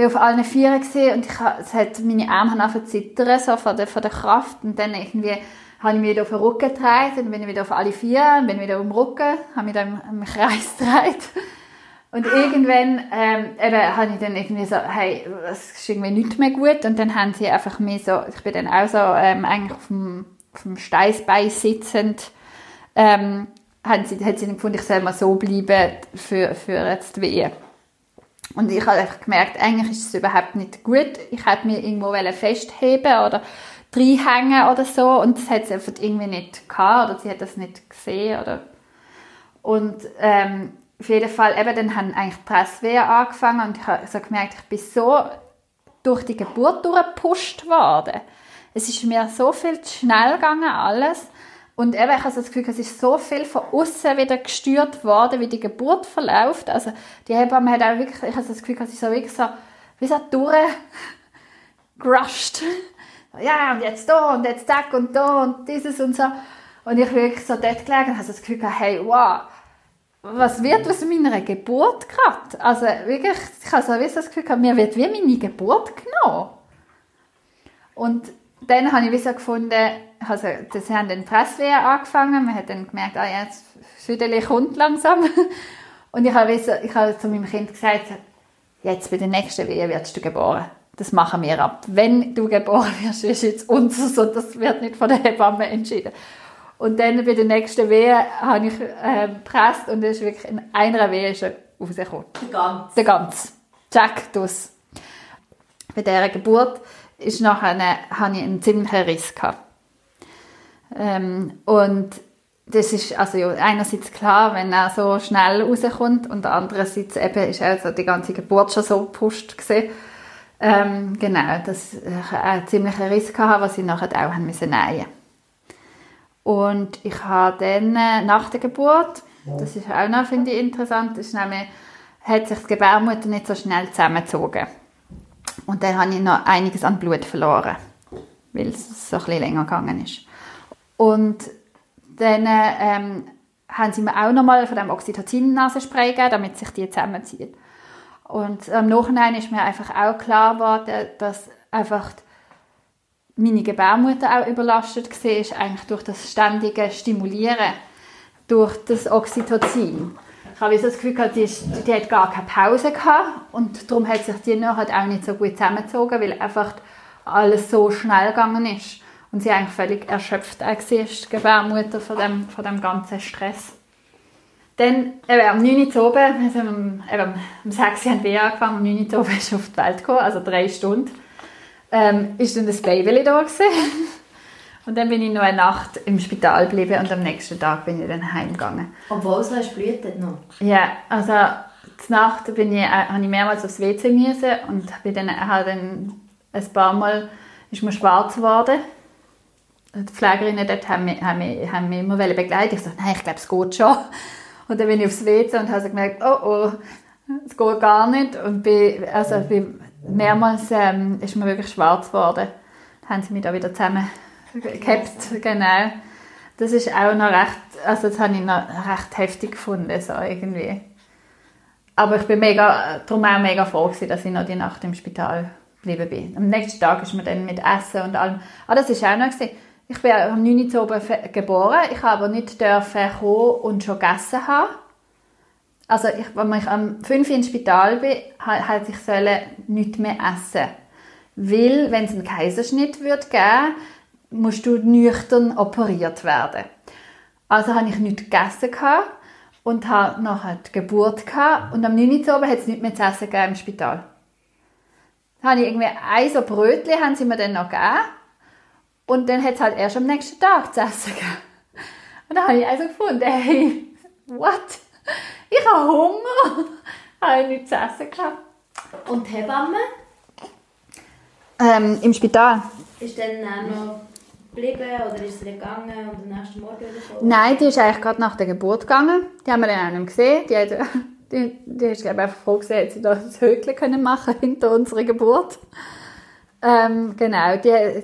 bin auf allen Vieren gesehen und ich, es hat meine Arme haben angefangen zittern, so von der, von der Kraft. Und dann irgendwie habe ich mich wieder auf den Rücken gedreht, dann bin ich wieder auf alle vier, dann bin wieder um den Rücken, habe mich dann im, im Kreis gedreht. Und irgendwann ähm, eben, habe ich dann irgendwie so, hey, es ist irgendwie nicht mehr gut. Und dann haben sie einfach mir so, ich bin dann auch so ähm, eigentlich auf dem, auf dem Steißbein sitzend, ähm, haben sie, hat sie dann gefunden, ich soll mal so bleiben für, für jetzt die Wehe. Und ich habe gemerkt, eigentlich ist es überhaupt nicht gut. Ich hätte mir irgendwo festheben oder reinhängen oder so und das hat sie einfach irgendwie nicht gehabt oder sie hat das nicht gesehen oder und ähm, auf jeden Fall eben dann haben eigentlich die Presswehen angefangen und ich habe so gemerkt, ich bin so durch die Geburt durchgepusht worden. Es ist mir so viel zu schnell gegangen alles und eben, ich habe das Gefühl, es ist so viel von außen wieder gesteuert worden, wie die Geburt verläuft. Also die Hebamme hat auch wirklich, ich habe das Gefühl, es ist so wirklich so, wie so durchgerusht. Ja, und jetzt da und jetzt zack und da und dieses und so. Und ich bin wirklich so dort gelegen und habe das Gefühl hey, wow, was wird aus meiner Geburt gerade? Also wirklich, ich habe so das Gefühl mir wird wie meine Geburt genommen. Und dann habe ich wie so gefunden, also das haben die Presswehen angefangen, man hat dann gemerkt, ah, jetzt Südeli kommt langsam. Und ich habe, wie so, ich habe zu meinem Kind gesagt, jetzt bei der nächsten Wehe wirst du geboren. Das machen wir ab. Wenn du geboren wirst, ist jetzt unseres und das wird nicht von der Hebamme entschieden. Und dann bei der nächsten Wehe habe ich äh, gepresst und es ist wirklich in einer Wehe schon rausgekommen. Ganz. Der ganz. Zack, das. Bei dieser Geburt ist nachher eine, habe ich einen ziemlichen Riss gehabt. Ähm, und das ist also einerseits klar, wenn er so schnell rauskommt und andererseits eben ist also die ganze Geburt schon so gepusht gewesen. Ähm, genau, dass ich einen ziemlichen Riss hatte, was ich nachher auch haben müssen. Und ich habe dann äh, nach der Geburt, das ist auch noch, finde ich, interessant, ist nämlich, hat sich die Gebärmutter nicht so schnell zusammengezogen. Und dann habe ich noch einiges an Blut verloren, weil es so ein bisschen länger gegangen ist. Und dann ähm, haben sie mir auch nochmal von dem Oxytocin-Nasenspray gegeben, damit sich die zusammenzieht. Und im Nachhinein ist mir einfach auch klar geworden, dass einfach meine Gebärmutter auch überlastet war, eigentlich durch das ständige Stimulieren, durch das Oxytocin. Ich habe das Gefühl, die, ist, die hat gar keine Pause gehabt und darum hat sich die nachher auch nicht so gut zusammengezogen, weil einfach alles so schnell gegangen ist und sie eigentlich völlig erschöpft war, die Gebärmutter von dem, von dem ganzen Stress. Dann, eben, am 9. Uhr oben, also am, eben, um 6 Uhr haben wir angefangen, am 9. Uhr ist auf die Welt gekommen, also drei Stunden, ähm, ist dann das Baby da gewesen. Und dann bin ich noch eine Nacht im Spital geblieben und am nächsten Tag bin ich dann heimgegangen. Obwohl es blutet noch? Ja, also zur Nacht bin ich, äh, habe ich mehrmals aufs WC müssen und bin dann, habe dann ein paar Mal ist mir schwarz geworden. Die Pflegerinnen dort haben mich, haben mich, haben mich immer begleitet. Ich sagte, nein, ich glaube, es geht schon. Und dann bin ich aufs WC und habe gemerkt, oh oh, es geht gar nicht. Und bin, also bin mehrmals ähm, ist mir wirklich schwarz geworden. Dann haben sie mich da wieder zusammen gehabt, genau. Das ist auch noch recht, also das habe ich noch recht heftig gefunden, so irgendwie. Aber ich bin mega, darum auch mega froh gewesen, dass ich noch die Nacht im Spital geblieben bin. Am nächsten Tag ist mir dann mit Essen und allem, ah, das ist auch noch gewesen. Ich bin am 9. Uhr geboren, ich habe aber nicht dürfen kommen und schon gegessen haben. Also ich, als ich am 5 Uhr ins Spital bin, hätte ich sollen nicht mehr essen. Weil, wenn es einen Kaiserschnitt wird geben, musst du nüchtern operiert werden. Also habe ich nichts gegessen und habe nachher die Geburt gehabt. und am 9. Uhr hat es nicht mehr zu essen im Spital. Dann habe ich irgendwie ein so Brötchen haben sie mir dann noch gegeben und dann hat es halt erst am nächsten Tag zu essen gegeben. Und dann habe ich also gefunden, hey, what? Ich habe Hunger. habe ich nichts zu essen gehabt. Und Hebamme? Ähm, Im Spital. Ist dann auch noch geblieben oder ist sie gegangen und am nächsten Morgen wieder gekommen? Nein, die ist eigentlich gerade nach der Geburt gegangen. Die haben wir dann auch nicht gesehen. Die, hat, die, die ist glaube einfach froh gesehen, dass sie das Höckchen können machen hinter unserer Geburt. Ähm, genau, die,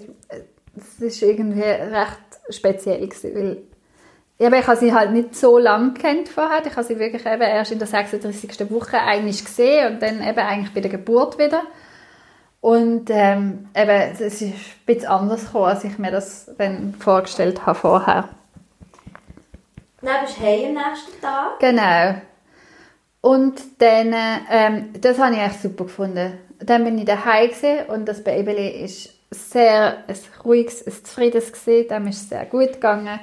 das ist irgendwie recht speziell gewesen, weil eben, ich habe sie halt nicht so lange kennt vorher. Ich habe sie wirklich eben erst in der 36. Woche eigentlich gesehen und dann eben eigentlich bei der Geburt wieder. Und ähm, eben, es ist ein bisschen anders gekommen, als ich mir das dann vorgestellt habe vorher. Dann bist du heim am nächsten Tag? Genau. Und dann, ähm, das habe ich echt super gefunden. Dann bin ich daheim und das Baby ist sehr ein ruhiges, ein zufriedenes gesehen. Dem ist es sehr gut gegangen.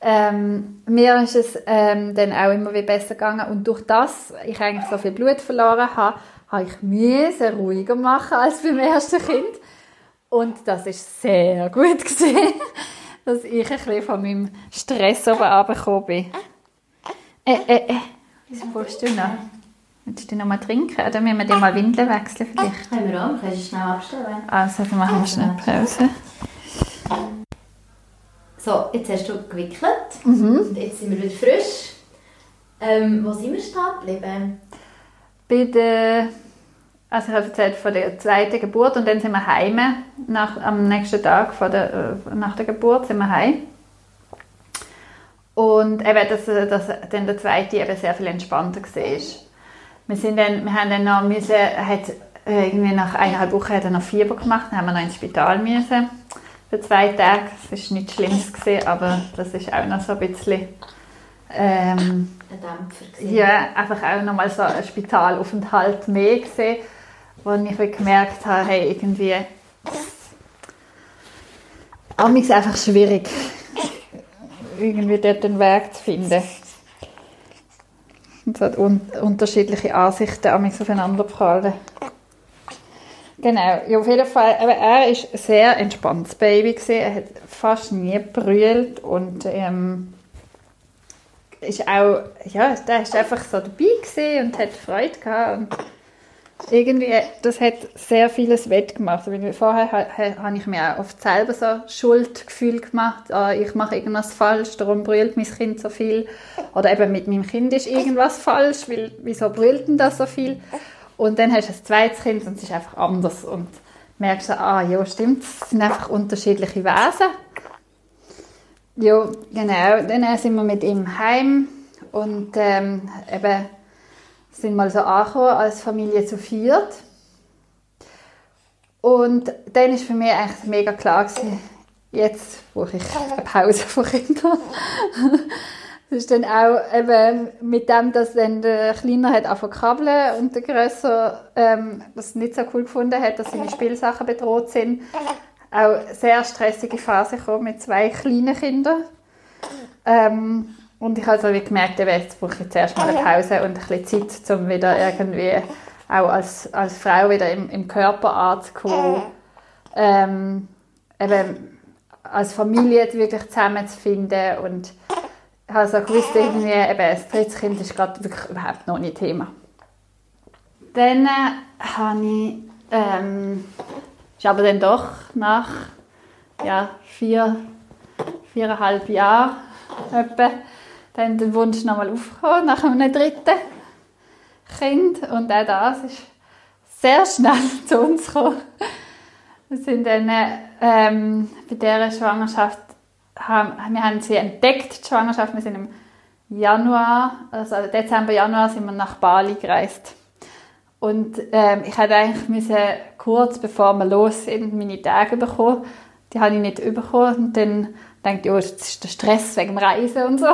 Ähm, mir ist es ähm, dann auch immer wieder besser gegangen und durch das ich eigentlich so viel Blut verloren habe, habe ich müssen ruhiger machen als beim ersten Kind und das ist sehr gut gesehen, dass ich ein bisschen von meinem Stress oben runtergekommen bin. Äh, äh, äh, was brauchst du noch? Willst du noch mal trinken? Oder müssen wir dir mal Windeln wechseln vielleicht? Können wir auch, kannst du schnell abstellen. Also, dann machen wir schnell Pause. So, jetzt hast du gewickelt. Mhm. Jetzt sind wir wieder frisch. Ähm, wo sind wir stehen geblieben? Bei der, also ich habe erzählt von der zweiten Geburt und dann sind wir heim. Nach, am nächsten Tag von der, äh, nach der Geburt sind wir heim. Und eben, dass, dass dann der zweite eben sehr viel entspannter war. Wir, sind dann, wir haben dann noch müssen, hat, äh, irgendwie nach eineinhalb Wochen hat er noch Fieber gemacht, dann haben wir noch ins Spital müssen für zwei Tage. Das war nichts Schlimmes, gewesen, aber das ist auch noch so ein bisschen... Ähm, ein Dämpfer Ja, einfach auch noch mal so ein Spitalaufenthalt mehr gesehen, wo ich gemerkt habe, hey, irgendwie... Aber ist einfach schwierig, irgendwie dort den Weg zu finden. Und es hat un unterschiedliche Ansichten an mich aufeinander gefallen. Genau, ja, auf jeden Fall. Aber er war ein sehr entspanntes Baby. Gewesen. Er hat fast nie brüllt und ähm, ist auch, ja, der ist einfach so dabei und hat Freude gehabt. Und irgendwie, das hat sehr vieles wettgemacht. Weil vorher habe ich mir auch oft selber so Schuldgefühl gemacht. Oh, ich mache irgendwas falsch, darum brüllt mein Kind so viel. Oder eben mit meinem Kind ist irgendwas falsch, weil wieso brüllt denn das so viel? Und dann hast du ein zweites Kind und es ist einfach anders. Und merkst du, ah, ja, stimmt, es sind einfach unterschiedliche Wesen. Ja, genau. Dann sind wir mit ihm heim und ähm, eben sind mal so angekommen als Familie zu viert. Und dann war für mich eigentlich mega klar, gewesen, jetzt brauche ich eine Pause von Kindern. Das ist dann auch eben mit dem, dass dann der Kleiner hat angefangen kabeln und der Grösser ähm, das nicht so cool gefunden hat, dass seine Spielsachen bedroht sind. Auch eine sehr stressige Phase gekommen mit zwei kleinen Kindern. Ähm, und ich habe also gemerkt, jetzt brauche ich zuerst mal eine Pause und ein bisschen Zeit, um wieder irgendwie auch als, als Frau wieder im, im Körper anzukommen. Ähm, eben als Familie wirklich zusammenzufinden und ich habe so gewusst, irgendwie, eben, das dritte Kind ist gerade wirklich überhaupt noch nicht Thema. Dann äh, habe ich, ähm, ist aber dann doch nach ja, vier, viereinhalb Jahren dann den Wunsch nochmal aufgekommen, nach einem dritten Kind. Und auch das ist sehr schnell zu uns gekommen. Wir sind dann ähm, bei dieser Schwangerschaft haben, wir haben sie entdeckt, die Schwangerschaft. Wir sind im Januar, also Dezember, Januar sind wir nach Bali gereist. Und ähm, ich hätte eigentlich müssen, kurz bevor wir los sind, meine Tage bekommen. Die habe ich nicht bekommen. Und dann dachte ich, oh, das ist der Stress wegen dem Reisen und so.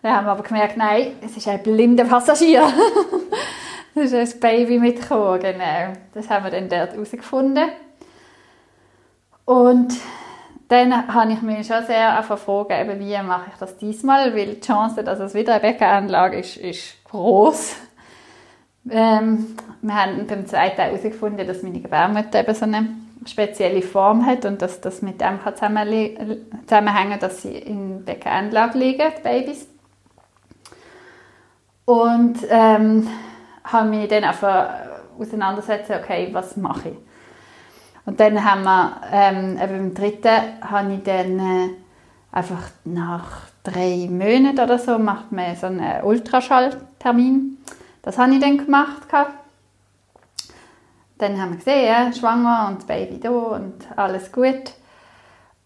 Dann haben wir aber gemerkt, nein, es ist ein blinder Passagier. das ist ein Baby mitgekommen, genau. Das haben wir dann dort herausgefunden. Und dann habe ich mich schon sehr gefragt, eben, wie mache ich das diesmal, weil die Chance, dass es wieder eine Beckenanlage ist, ist groß. Ähm, wir haben beim zweiten herausgefunden, dass meine Gebärmutter eben so eine spezielle Form hat und dass das mit dem kann dass sie in Beckenanlage liegen, die Babys. Und ähm, habe mich dann einfach auseinandergesetzt, okay, was mache ich? Und dann haben wir, ähm, eben im dritten, habe ich dann äh, einfach nach drei Monaten oder so, macht man so einen Ultraschalltermin. Das habe ich dann gemacht. Dann haben wir gesehen, ja, schwanger und das Baby da und alles gut.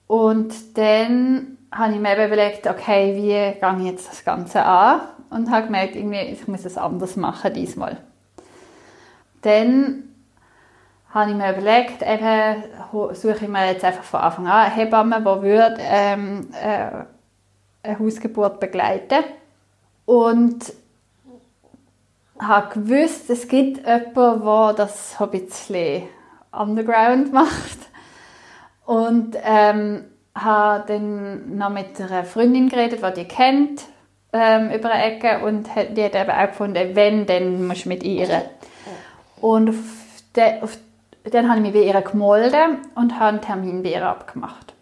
Und dann habe ich mir eben überlegt, okay, wie gehe ich jetzt das Ganze an? Und habe gemerkt, irgendwie, ich muss es anders machen diesmal. Dann habe ich mir überlegt, eben suche ich mir jetzt einfach von Anfang an eine Hebamme, die würde, ähm, äh, eine Hausgeburt begleiten und habe gewusst, es gibt jemanden, der das ein bisschen underground macht und ähm, habe dann noch mit einer Freundin geredet, die die kennt ähm, über eine Ecke und die hat eben auch gefunden, wenn, dann musst du mit ihr. Und auf, de, auf dann habe ich mich bei ihr gemolden und habe einen Termin bei ihr abgemacht.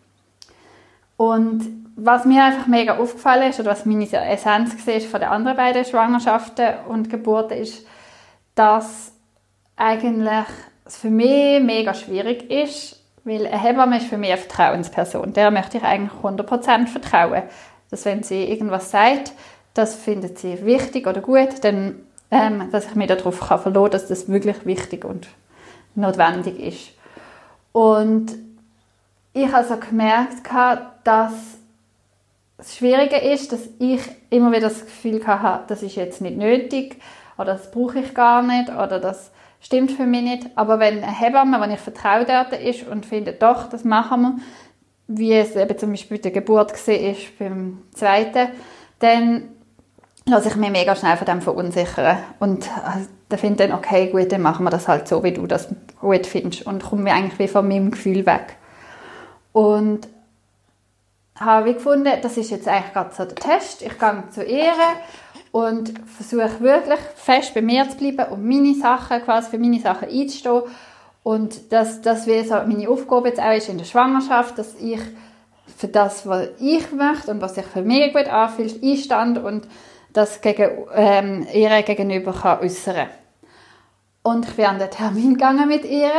Und was mir einfach mega aufgefallen ist, oder was meine Essenz war von den anderen beiden Schwangerschaften und Geburten, ist, dass eigentlich es für mich mega schwierig ist, weil eine Hebamme ist für mich eine Vertrauensperson. Der möchte ich eigentlich 100% vertrauen. Dass wenn sie irgendwas sagt, das findet sie wichtig oder gut, dann, ähm, dass ich mich darauf verlassen kann, dass das wirklich wichtig und notwendig ist. Und ich habe also gemerkt, dass das Schwierige ist, dass ich immer wieder das Gefühl hatte, das ist jetzt nicht nötig oder das brauche ich gar nicht oder das stimmt für mich nicht. Aber wenn eine Hebamme, wenn ich vertraue dort ist und finde, doch, das machen wir, wie es eben zum Beispiel bei der Geburt war, beim zweiten, dann lasse ich mich mega schnell von dem verunsichern und äh, dann finde dann, okay, gut, dann machen wir das halt so, wie du das gut findest und komme mir eigentlich wie von meinem Gefühl weg. Und habe ich gefunden, das ist jetzt eigentlich gerade so der Test. Ich gehe zu ihr und versuche wirklich fest bei mir zu bleiben und meine Sachen, quasi für meine Sachen einzustehen. Und dass das wie so meine Aufgabe jetzt auch ist in der Schwangerschaft, dass ich für das, was ich möchte und was sich für mich gut anfühlt, einstand und das gegen, ähm, ihr gegenüber kann äußern Und ich bin an den Termin gegangen mit ihr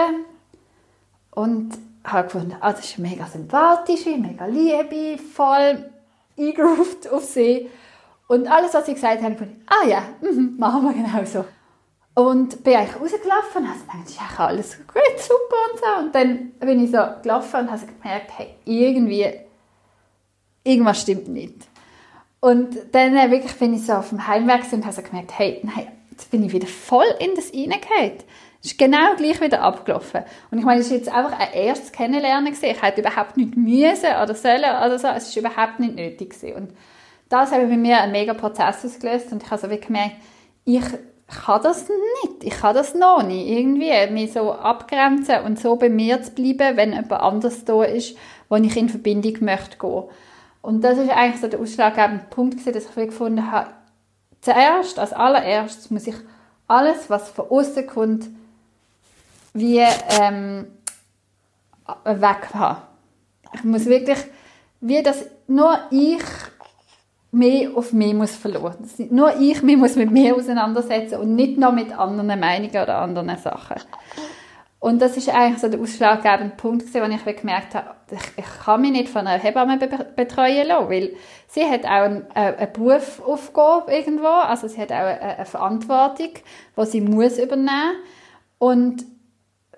und habe gefunden, ah, das ist mega sympathisch, mega liebevoll, eingerufen auf sie. Und alles, was sie gesagt haben, fand ich, ah ja, mhm, machen wir genau so. Und bin eigentlich rausgelaufen und habe gedacht, eigentlich alles gut, super und so. Und dann bin ich so gelaufen und habe gemerkt, hey, irgendwie, irgendwas stimmt nicht. Und dann äh, wirklich bin ich so auf dem Heimweg und habe gemerkt, hey, nein, jetzt bin ich wieder voll in das reingefallen. Es ist genau gleich wieder abgelaufen. Und ich meine, es ist jetzt einfach ein erstes Kennenlernen gewesen. Ich hätte überhaupt nicht müssen oder sollen oder so. Es ist überhaupt nicht nötig gewesen. Und das hat bei mir einen mega Prozess ausgelöst und ich habe so wie gemerkt, ich kann das nicht. Ich kann das noch nicht. Irgendwie mich so abgrenzen und so bei mir zu bleiben, wenn jemand anders da ist, wo ich in Verbindung möchte gehen. Und das ist eigentlich so der ausschlaggebende Punkt gewesen, dass ich gefunden habe, zuerst, als allererstes muss ich alles, was von außen kommt, wie ähm, weg haben. Ich muss wirklich, wie das nur ich mehr auf mich muss verloren. Nur ich mich muss mit mir auseinandersetzen und nicht noch mit anderen Meinungen oder anderen Sachen. Und das ist eigentlich so der ausschlaggebende Punkt, wo ich gemerkt habe, ich, ich kann mich nicht von einer Hebamme betreuen lassen, weil sie hat auch eine, eine Berufsaufgabe irgendwo, also sie hat auch eine, eine Verantwortung, die sie muss übernehmen und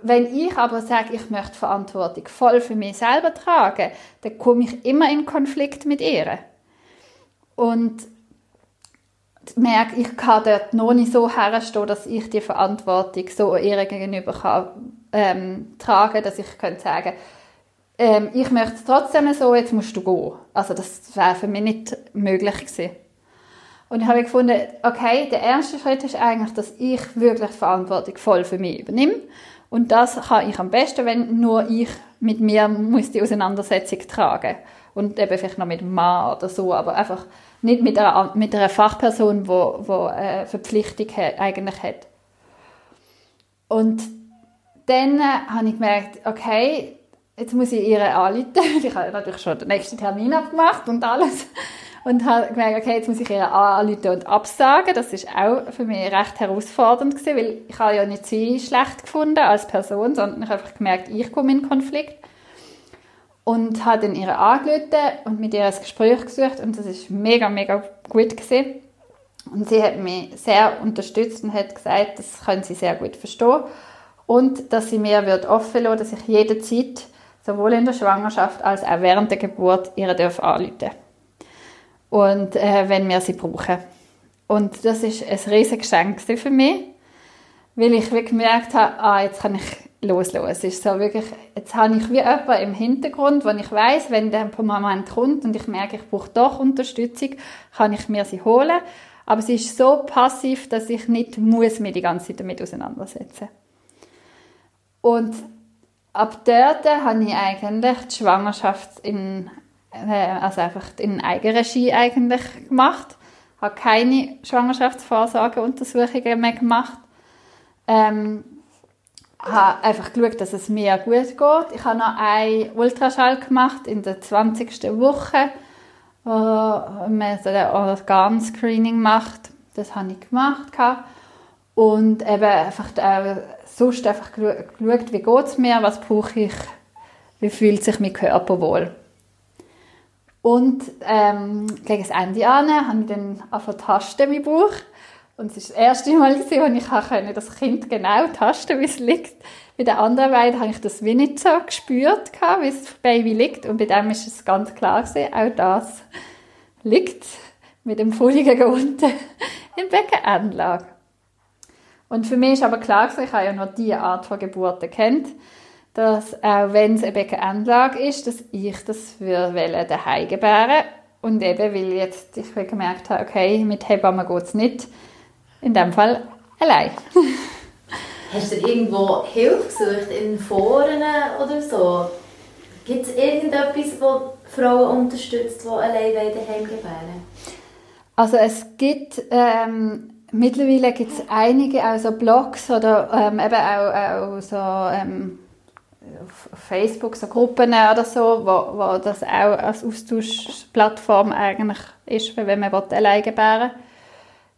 wenn ich aber sage, ich möchte Verantwortung voll für mich selber tragen, dann komme ich immer in Konflikt mit ihr. Und merke, ich kann dort noch nicht so herstehen, dass ich die Verantwortung so ihr gegenüber kann, ähm, tragen dass ich könnte sagen ähm, ich möchte es trotzdem so, jetzt musst du gehen. Also das wäre für mich nicht möglich gewesen. Und ich habe gefunden, okay, der erste Schritt ist eigentlich, dass ich wirklich Verantwortung voll für mich übernehme. Und das kann ich am besten, wenn nur ich mit mir muss die Auseinandersetzung tragen und eben vielleicht noch mit einem Mann oder so, aber einfach nicht mit einer, mit einer Fachperson, die wo, wo eine Verpflichtung hat, eigentlich hat. Und dann äh, habe ich gemerkt, okay, jetzt muss ich ihr anrufen. Ich habe natürlich schon den nächsten Termin abgemacht und alles. Und habe gemerkt, okay, jetzt muss ich ihr anrufen und absagen. Das ist auch für mich recht herausfordernd gewesen, weil ich habe ja nicht sie schlecht gefunden als Person, sondern ich habe einfach gemerkt, ich komme in Konflikt und habe dann ihre angerufen und mit ihr ein Gespräch gesucht und das ist mega, mega gut gewesen. Und sie hat mich sehr unterstützt und hat gesagt, das können sie sehr gut verstehen und dass sie mir wird offen lassen, dass ich jederzeit, sowohl in der Schwangerschaft als auch während der Geburt, ihre darf anrufen. Und äh, wenn wir sie brauchen. Und das ist ein riesiges Geschenk für mich, weil ich gemerkt habe, ah, jetzt kann ich loslassen. Es ist so wirklich, jetzt habe ich wie jemanden im Hintergrund, wo ich weiß, wenn der Moment kommt und ich merke, ich brauche doch Unterstützung, kann ich mir sie holen. Aber sie ist so passiv, dass ich nicht muss mich die ganze Zeit damit auseinandersetzen. Und ab dort habe ich eigentlich die Schwangerschaft in, also einfach in Eigenregie eigentlich gemacht. Habe keine Schwangerschaftsvorsorgeuntersuchungen mehr gemacht. Ähm, habe einfach geschaut, dass es mir gut geht. Ich habe noch einen Ultraschall gemacht in der 20. Woche, wo man so ein Organscreening macht. Das habe ich gemacht. Und eben einfach auch sonst einfach geschaut, wie geht es mir, was brauche ich, wie fühlt sich mein Körper wohl. Und ähm, gegen das Ende an habe ich dann angefangen tasten, mein Bauch. Und es war das erste Mal, als ich das Kind genau tasten wie es liegt. Bei der anderen Weide habe ich das wie nicht so gespürt, wie das Baby liegt. Und bei dem ist es ganz klar auch das liegt mit dem Fulligen unten im Beckenanlage. Und für mich ist aber klar ich habe ja noch diese Art von Geburt kennt, dass auch wenn es eine Beckenanlage ist, dass ich das für daheim gebären und eben, weil jetzt ich gemerkt habe, okay, mit Hebammen geht es nicht, in dem Fall allein. Hast du irgendwo Hilfe gesucht, in Foren oder so? Gibt es irgendetwas, das Frauen unterstützt, die allein daheim gebären Also es gibt ähm, mittlerweile gibt es einige also Blogs oder ähm, eben auch, auch so ähm, auf Facebook so Gruppen oder so, wo, wo das auch als Austauschplattform eigentlich ist, wenn man allein gebären will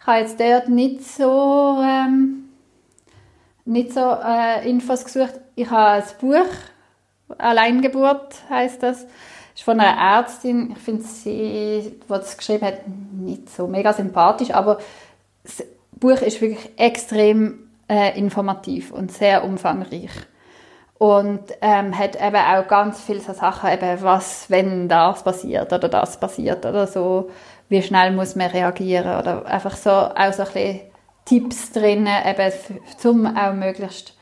ich habe jetzt dort nicht so, ähm, nicht so äh, Infos gesucht. Ich habe ein Buch, Alleingeburt heißt das, das ist von einer Ärztin. Ich finde sie, die das geschrieben hat, nicht so mega sympathisch, aber das Buch ist wirklich extrem äh, informativ und sehr umfangreich und ähm, hat eben auch ganz viele so Sachen, eben was, wenn das passiert oder das passiert oder so wie schnell muss man reagieren oder einfach so auch so ein bisschen Tipps drin, eben, um auch möglichst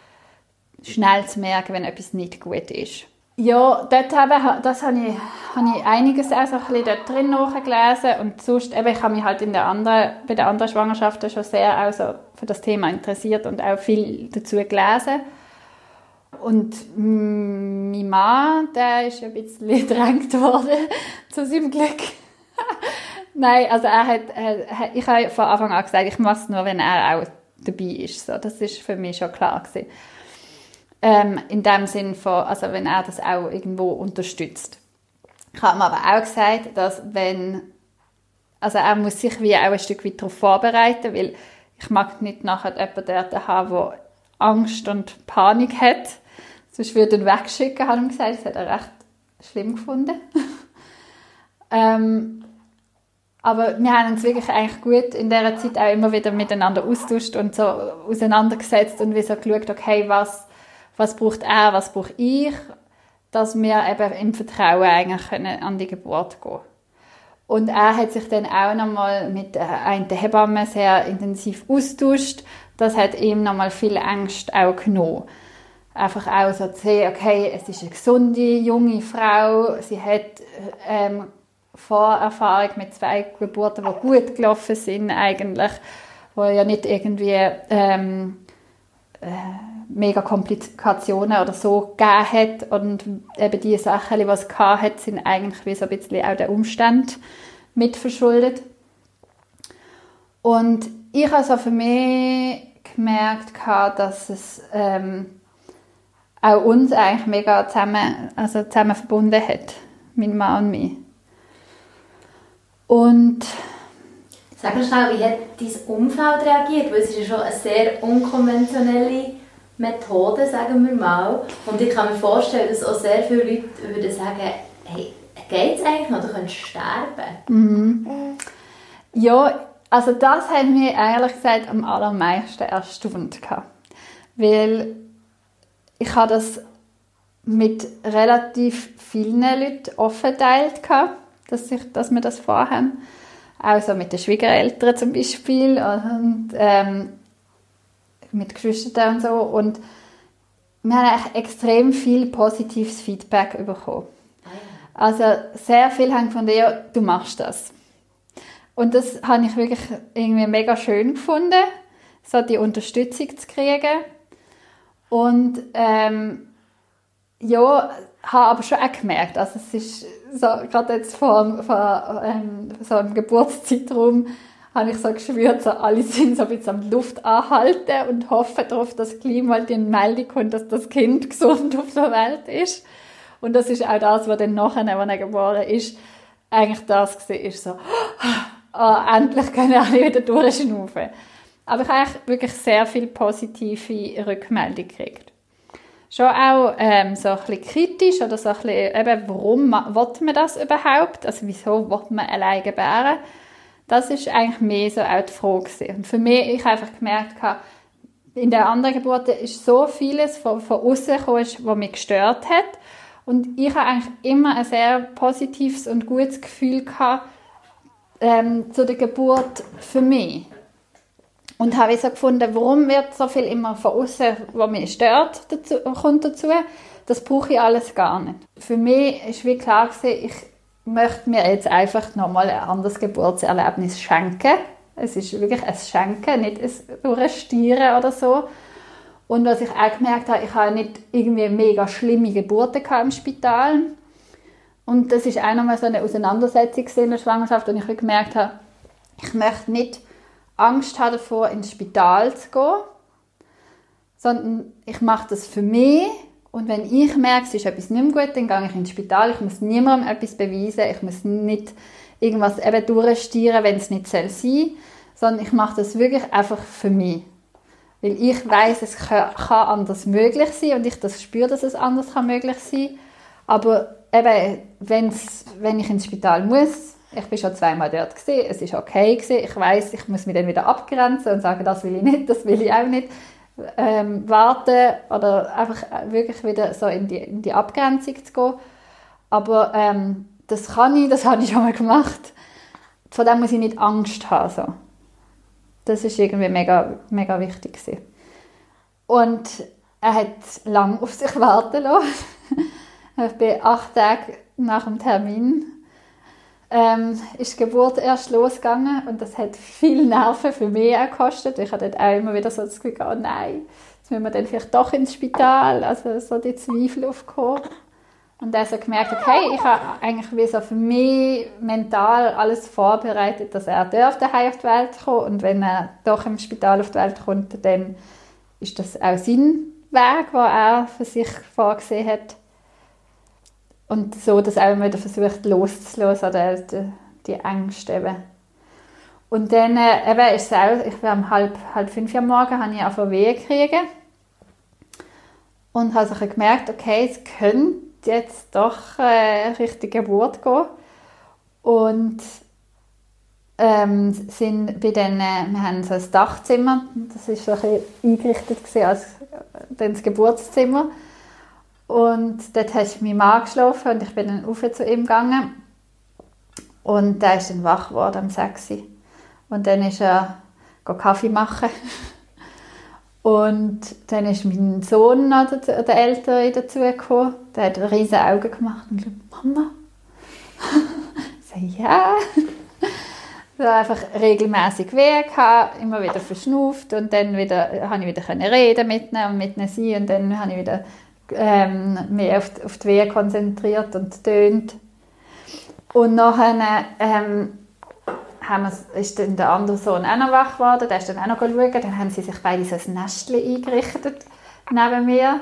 schnell zu merken, wenn etwas nicht gut ist. Ja, dort habe, das habe ich, habe ich einiges auch so ein bisschen dort drin nachgelesen und sonst, eben, ich habe mich halt in der anderen, bei den anderen Schwangerschaften schon sehr auch so für das Thema interessiert und auch viel dazu gelesen. Und mein Mann, der ist ein bisschen gedrängt worden, zu seinem Glück. Nein, also er hat, er, ich habe von Anfang an gesagt, ich mache es nur, wenn er auch dabei ist. So, das ist für mich schon klar gewesen. Ähm, in dem Sinn von, also wenn er das auch irgendwo unterstützt. Ich habe ihm aber auch gesagt, dass wenn, also er muss sich wie auch ein Stück weit darauf vorbereiten, weil ich mag nicht nachher jemanden dort haben, der Angst und Panik hat. Sonst würde ihn wegschicken, hat er gesagt. Das hat er recht schlimm gefunden. ähm, aber wir haben uns wirklich eigentlich gut in dieser Zeit auch immer wieder miteinander austauscht und so auseinandergesetzt und wie so geschaut, okay, was, was braucht er, was brauche ich, dass wir eben im Vertrauen eigentlich können an die Geburt gehen Und er hat sich dann auch nochmal mit einer Hebamme sehr intensiv austauscht. Das hat ihm nochmal viel Angst auch genommen. Einfach auch so zu sehen, okay, es ist eine gesunde, junge Frau, sie hat ähm, Vorerfahrung mit zwei Geburten, die gut gelaufen sind eigentlich, wo ja nicht irgendwie ähm, äh, mega Komplikationen oder so gegeben hat und eben die Sachen, die es hat, sind eigentlich wie so ein bisschen auch der Umstand mitverschuldet. Und ich habe so für mich gemerkt, dass es ähm, auch uns eigentlich mega zusammen, also zusammen verbunden hat, mein Mann und mich. Und Sag mal schnell, wie hat dein Umfeld reagiert? Weil es ist ja schon eine sehr unkonventionelle Methode, sagen wir mal. Und ich kann mir vorstellen, dass auch sehr viele Leute würden sagen, hey, geht es eigentlich noch? Du könntest sterben. Mhm. Ja, also das hat mich ehrlich gesagt am allermeisten erstaunt. Weil ich habe das mit relativ vielen Leuten offen geteilt dass, ich, dass wir das vorhaben. Auch so mit den Schwiegereltern zum Beispiel und ähm, mit Geschwistern und so. Und wir haben extrem viel positives Feedback bekommen. Also sehr viel haben von dir, du machst das. Und das habe ich wirklich irgendwie mega schön gefunden, so die Unterstützung zu kriegen. Und ähm, ja, habe aber schon auch gemerkt, also es ist so, gerade jetzt vor, vor ähm, so einem Geburtszeitraum, habe ich so gespürt, so alle sind so ein bisschen am Luft anhalten und hoffen darauf, dass gleich mal die Meldung kommt, dass das Kind gesund auf der Welt ist. Und das ist auch das, was dann nachher, wenn er geboren ist, eigentlich das war, ist so, oh, endlich können alle wieder durchschnaufen. Aber ich habe wirklich sehr viel positive Rückmeldung gekriegt schon auch ähm, so ein bisschen kritisch oder so ein bisschen, eben, warum will man das überhaupt? Also wieso will man alleine gebären? Das ist eigentlich mehr so auch die Frage gewesen. Und für mich, ich habe einfach gemerkt, in der anderen Geburt ist so vieles von, von außen gekommen, was mich gestört hat. Und ich habe eigentlich immer ein sehr positives und gutes Gefühl gehabt, ähm, zu der Geburt für mich. Und habe so gefunden, warum wird so viel immer von außen, was mich stört, dazu, kommt dazu. Das brauche ich alles gar nicht. Für mich ist wie klar gewesen, ich möchte mir jetzt einfach nochmal ein anderes Geburtserlebnis schenken. Es ist wirklich ein Schenken, nicht ein Durchstieren oder so. Und was ich auch gemerkt habe, ich habe nicht irgendwie mega schlimme Geburten im Spital. Und das ist auch nochmal so eine Auseinandersetzung in der Schwangerschaft, und ich gemerkt habe, ich möchte nicht Angst habe davor, ins Spital zu gehen, sondern ich mache das für mich und wenn ich merke, es ist etwas nicht mehr gut, dann gehe ich ins Spital. Ich muss niemandem etwas beweisen, ich muss nicht irgendwas eben durchstieren, wenn es nicht sein soll, sondern ich mache das wirklich einfach für mich. Weil ich weiß, es kann anders möglich sein und ich das spüre, dass es anders kann möglich sein. Aber eben, wenn's, wenn ich ins Spital muss, ich bin schon zweimal dort gewesen, es ist okay gewesen. Ich weiß, ich muss mich dann wieder abgrenzen und sagen, das will ich nicht, das will ich auch nicht. Ähm, warten oder einfach wirklich wieder so in die, in die Abgrenzung zu gehen. Aber ähm, das kann ich, das habe ich schon mal gemacht. Von dem muss ich nicht Angst haben. So. das ist irgendwie mega, mega wichtig gewesen. Und er hat lang auf sich warten lassen. ich bin acht Tage nach dem Termin ähm, ist die Geburt erst losgegangen und das hat viel Nerven für mich auch gekostet. Ich hatte auch immer wieder so das Gefühl, oh nein, jetzt müssen wir dann vielleicht doch ins Spital, also so die Zweifel aufgekommen. Und dann so gemerkt, okay, ich habe eigentlich wie so für mich mental alles vorbereitet, dass er dürfte auf die Welt kommen und wenn er doch im Spital auf die Welt kommt, dann ist das auch sein Weg, den er für sich vorgesehen hat. Und so das auch wieder versucht loszulassen, oder die, die Ängste eben. Und dann äh, eben ist es auch, ich war um halb, halb fünf Uhr morgen, habe ich AVW gekriegt. Und habe also gemerkt, okay, es könnte jetzt doch äh, Richtung Geburt gehen. Und ähm, sind bei den, äh, wir haben so ein Dachzimmer, das ist so ein eingerichtet als äh, das Geburtszimmer. Und dort hat mein Mann geschlafen und ich bin dann auf zu ihm gegangen. Und der ist dann wach geworden am 6 Und dann ist er Kaffee machen. Und dann ist mein Sohn oder der Ältere dazu gekommen. Der hat riesige Augen gemacht und gesagt, Mama? ich sage, ja. so einfach regelmäßig weh gehabt, immer wieder verschnauft und dann wieder, habe ich wieder reden mit ihnen und mit ihnen sein und dann habe ich wieder ähm, mehr auf, auf die Wehe konzentriert und tönt. Und nachher ähm, haben ist dann der andere Sohn auch noch wach geworden, der ist dann auch noch schauen, dann haben sie sich beide so ein Nestchen eingerichtet neben mir.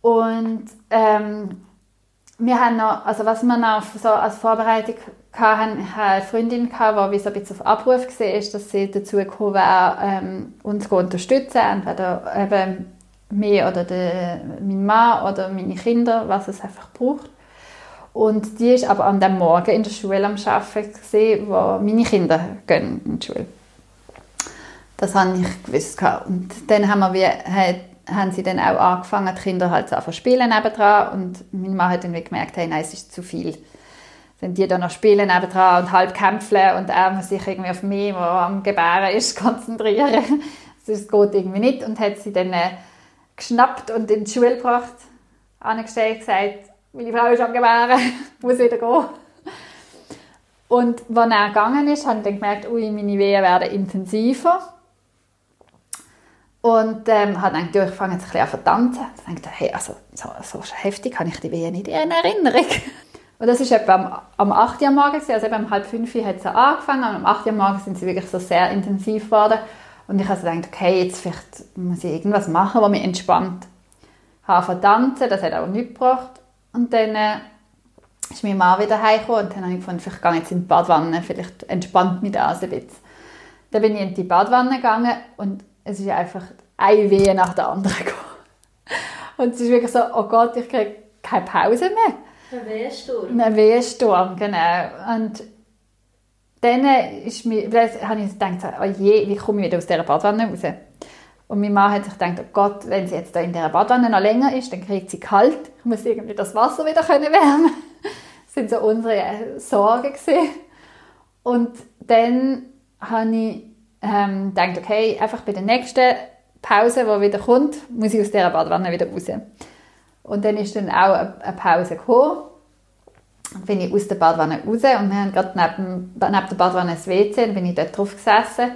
Und ähm, wir haben noch, also was wir noch so als Vorbereitung hatten, ich eine Freundin, die wie so ein bisschen auf Abruf war, dass sie dazu gekommen wäre, ähm, uns zu unterstützen, entweder eben mir oder der, mein Mann oder meine Kinder, was es einfach braucht. Und die ist aber an dem Morgen in der Schule am Arbeiten, wo meine Kinder gehen in die Schule. Das habe ich gewusst. Und dann haben, wir haben sie dann auch angefangen, die Kinder halt zu spielen nebendran. Und mein Mann hat dann gemerkt, hey, nein, es ist zu viel. Dann die dann noch spielen nebendran und halb kämpfen und er muss sich irgendwie auf mich, der am Gebären ist, konzentrieren. Das geht irgendwie nicht. Und hat sie dann äh, geschnappt und in die Schule gebracht, angestellt, gesagt, meine Frau ist am Gebären, muss wieder gehen. Und als er gegangen ist, habe ich dann gemerkt, ui, meine Wehen werden intensiver. Und ähm, habe dann angefangen, sich ein bisschen an Ich dachte, hey, also, so, so heftig habe ich die Wehen nicht in Erinnerung. Und das war etwa am, am 8. Uhr morgens, also eben um halb 5 Uhr hat es angefangen und am 8. Uhr morgens sind sie wirklich so sehr intensiv geworden. Und ich habe also gedacht, okay, jetzt vielleicht muss ich irgendwas machen, was mich entspannt. Ich habe tanzen, das hat auch nichts gebracht. Und dann äh, ist mein Mann wieder heimgekommen und dann habe ich gefunden, vielleicht gehe ich jetzt in die Badwanne, vielleicht entspannt mich das ein bisschen. Dann bin ich in die Badwanne gegangen und es ist einfach eine Wehe nach der anderen gekommen. Und es ist wirklich so, oh Gott, ich kriege keine Pause mehr. Ein Wehensturm. Ein Wehensturm, genau. Und dann ist mir, habe ich gedacht, oh je, wie komme ich wieder aus dieser Badwanne raus? Und meine Mann hat sich gedacht, oh Gott, wenn sie jetzt da in dieser Badwanne noch länger ist, dann kriegt sie kalt. Ich muss irgendwie das Wasser wieder können wärmen. Das sind so unsere äh, Sorgen gewesen. Und dann habe ich ähm, gedacht, okay, einfach bei der nächsten Pause, die wieder kommt, muss ich aus dieser Badwanne wieder raus. Und dann ist dann auch eine Pause gekommen bin ich aus der Badwanne raus und wir haben gerade neben, neben der Badwanne das WC, dann bin ich dort drauf gesessen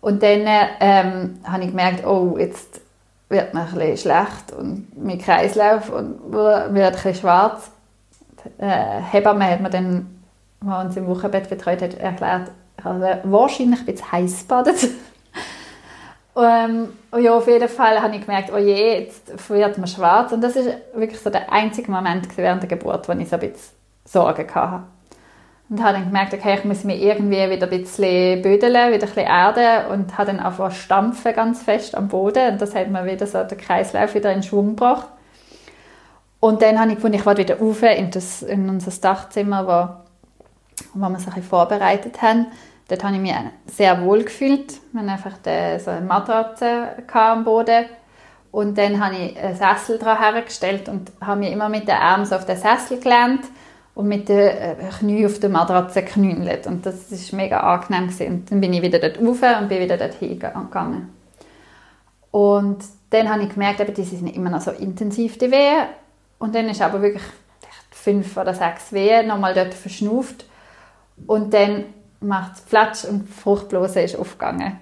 und dann ähm, habe ich gemerkt, oh, jetzt wird mir ein bisschen schlecht und mein Kreislauf und wird ein bisschen schwarz. Die äh, Hebamme hat mir dann, die uns im Wochenbett betreut hat, erklärt, habe wahrscheinlich ein bisschen heiß gebadet. ähm, und ja, auf jeden Fall habe ich gemerkt, oh je, jetzt wird mir schwarz. Und das ist wirklich so der einzige Moment während der Geburt, wo ich so ein bisschen Sorgen hatte. Und habe dann gemerkt, okay, ich muss mich irgendwie wieder ein bisschen bödeln, wieder ein bisschen erden und habe dann angefangen stampfen ganz fest am Boden und das hat mir wieder so den Kreislauf wieder in Schwung gebracht. Und dann habe ich gefunden, ich wollte wieder rauf in, das, in unser Dachzimmer, wo, wo wir uns ein vorbereitet haben. Dort habe ich mich sehr wohl gefühlt. Wir hatten einfach so eine Matratze am Boden. Und dann habe ich einen Sessel dran hergestellt und habe mich immer mit den Armen so auf den Sessel gelehnt und mit den äh, Knien auf der Matratze geknüllt. Und das ist mega angenehm gewesen. Dann bin ich wieder dort rauf und bin wieder dort hingegangen. Und dann habe ich gemerkt, eben, die sind immer noch so intensiv, die Wehen. Und dann ist aber wirklich fünf oder sechs Wehen nochmal dort verschnauft. Und dann macht es Flatsch und die Fruchtblase ist aufgegangen.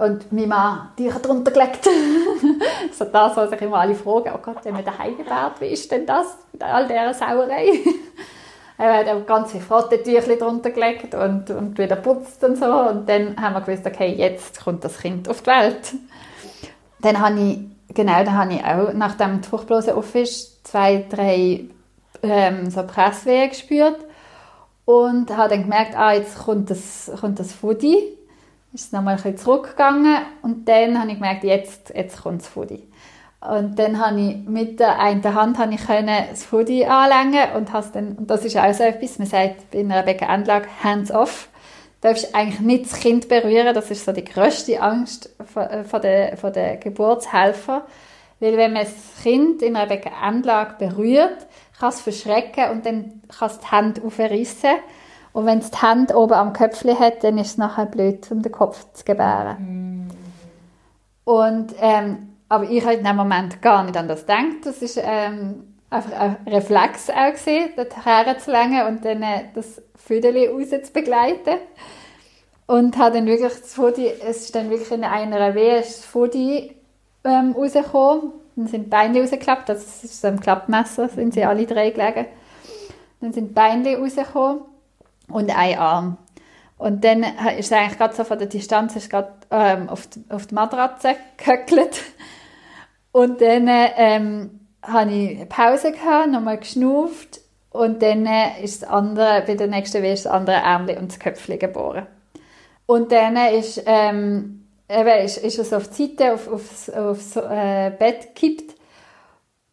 Und mein Mann Tücher drunter gelegt. so das, was sich immer alle fragen, oh Gott, wenn man daheim gebärt, wie ist denn das mit all dieser Sauerei? er hat auch ganz viele Frottentücher drunter gelegt und, und wieder putzt und so. Und dann haben wir gewusst, okay, jetzt kommt das Kind auf die Welt. Dann habe ich, genau, dann habe ich auch, nachdem die Fruchtblase auf ist, zwei, drei ähm, so Presswehen gespürt und habe dann gemerkt, ah, jetzt kommt das, kommt das Foodie ist es nochmal ein bisschen zurückgegangen und dann habe ich gemerkt, jetzt, jetzt kommt das Foodie. Und dann habe ich mit der einen Hand habe ich das Foodie anlängen und, dann, und das ist auch so etwas, man sagt bei einer Beckenendlage hands off. Du darfst eigentlich nicht das Kind berühren, das ist so die grösste Angst von, äh, der, von der Geburtshelfer. Weil wenn man das Kind in einer Beckenendlage berührt, kann es verschrecken und dann kann es die Hände aufreißen und wenn es die Hand oben am Köpfchen hat, dann ist es nachher blöd, um den Kopf zu gebären. Mm. Und, ähm, aber ich habe in dem Moment gar nicht an das gedacht. Das ist ähm, einfach ein Reflex auch gewesen, dorthin zu längen und dann äh, das Füdeli raus zu begleiten. Und habe dann wirklich das Foto, es ist dann wirklich in einer Wehe das Foto ähm, rausgekommen. Dann sind die Beine rausgeklappt, das ist so ein Klappmesser, sind sie alle drei gelegen. Dann sind die Beine rausgekommen und ein Arm. Und dann ist es eigentlich gerade so von der Distanz ist gerade, ähm, auf, die, auf die Matratze gehöckelt. Und dann ähm, habe ich Pause nochmal geschnauft und dann ist das andere, bei der nächsten Weh ist das andere Ärmchen und das Köpfchen geboren. Und dann ist, ähm, eben ist, ist er so auf die Seite, auf, aufs, aufs äh, Bett gekippt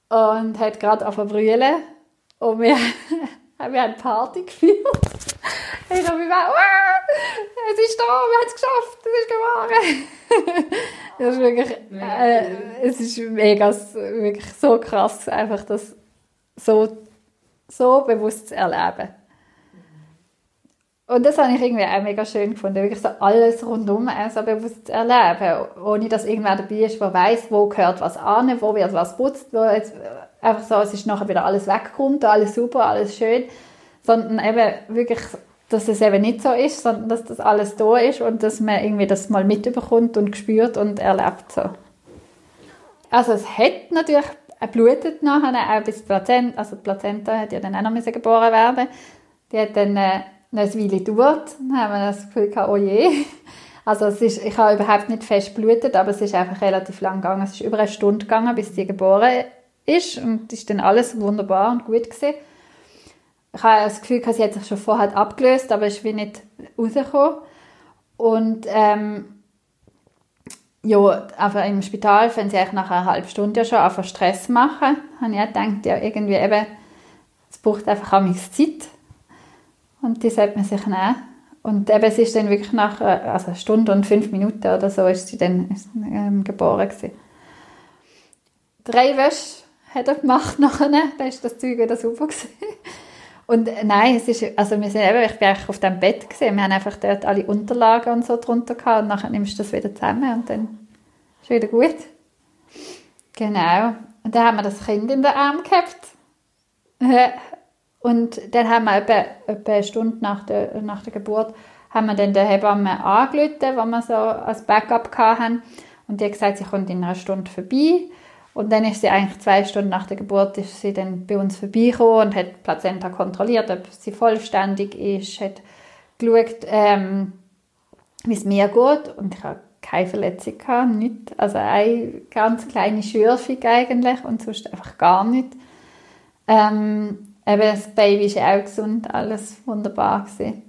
und hat gerade angefangen Und wir, wir haben Party geführt. Ich habe mich es ist da, wir haben es geschafft, es ist geworden. das ist wirklich, äh, es ist mega, wirklich so krass, einfach das so, so bewusst zu erleben. Und das habe ich irgendwie auch mega schön gefunden, wirklich so alles rundum so bewusst zu erleben, ohne dass irgendwer dabei ist, der weiß, wo gehört was an, wo wird was putzt, wo jetzt einfach so, es ist nachher wieder alles weggekommen, alles super, alles schön, sondern eben wirklich dass es eben nicht so ist, sondern dass das alles da ist und dass man irgendwie das mal mitbekommt und spürt und erlebt so. Also es hat natürlich blutet nachher auch bis die Plazenta, also die Plazenta hat ja dann auch noch geboren werden. Die hat dann äh, eine Weile gedauert. Dann haben wir das Gefühl gehabt, oh je. Also es ist, ich habe überhaupt nicht fest blutet, aber es ist einfach relativ lang gegangen. Es ist über eine Stunde gegangen, bis sie geboren ist und ist dann alles wunderbar und gut gewesen ich habe das Gefühl, sie hat sich schon vorher abgelöst, aber ich bin nicht rausgekommen. Und ähm, ja, aber im Spital, wenn sie eigentlich nach einer halben Stunde ja schon einfach Stress machen, habe ich auch gedacht, ja, irgendwie eben, es braucht einfach auch Zeit. Und die sollte man sich nehmen. Und eben, es ist dann wirklich nach also einer Stunde und fünf Minuten oder so ist sie dann ähm, geboren gewesen. Drei Wäsche hat er gemacht nachher, dann ist das Zeug wieder super gewesen. Und äh, nein, es ist, also wir sind eben, ich bin auf dem Bett gesehen, wir haben einfach dort alle Unterlagen und so drunter gehabt und nachher nimmst du das wieder zusammen und dann ist wieder gut. Genau. Und dann haben wir das Kind in den Arm gehabt. Und dann haben wir etwa, etwa eine Stunde nach der, nach der Geburt haben wir dann der Hebamme angerufen, wo wir so als Backup hatten. Und die hat gesagt, sie kommt in einer Stunde vorbei. Und dann ist sie eigentlich zwei Stunden nach der Geburt ist sie dann bei uns vorbeigekommen und hat Plazenta kontrolliert, ob sie vollständig ist, hat geschaut, ähm, wie es mir geht und ich habe keine Verletzung gehabt, nicht. Also eine ganz kleine Schürfung eigentlich und sonst einfach gar nicht. Ähm, eben das Baby ist auch gesund, alles wunderbar gewesen.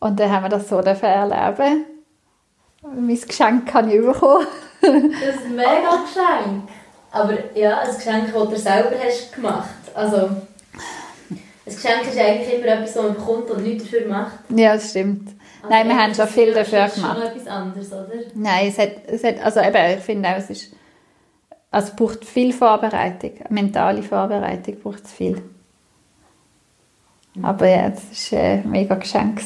Und dann haben wir das so erleben. Mein Geschenk kann ich bekommen. das ist ein mega Geschenk. Aber ja, ein Geschenk, das du selber hast gemacht. Also, ein Geschenk ist eigentlich immer etwas, das man bekommt und nichts dafür macht. Ja, das stimmt. Also Nein, wir haben schon viel dafür gemacht. Das ist schon etwas anderes, oder? Nein, es hat, es hat also eben, ich finde auch, es ist, also es braucht viel Vorbereitung, mentale Vorbereitung braucht es viel. Mhm. Aber ja, das war ein mega Geschenk.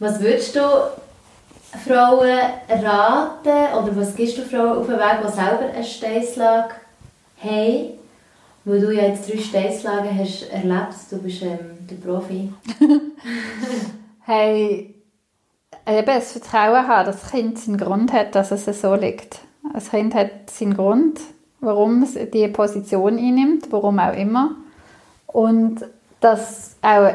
Was würdest du Frauen raten oder was gibst du Frauen auf den Weg, die selber eine Steißlage haben? Weil du ja jetzt drei Steißlagen hast erlebt, du bist ähm, der Profi. hey, eben das Vertrauen haben, dass das Kind seinen Grund hat, dass es so liegt. Das Kind hat seinen Grund, warum es diese Position einnimmt, warum auch immer. Und das auch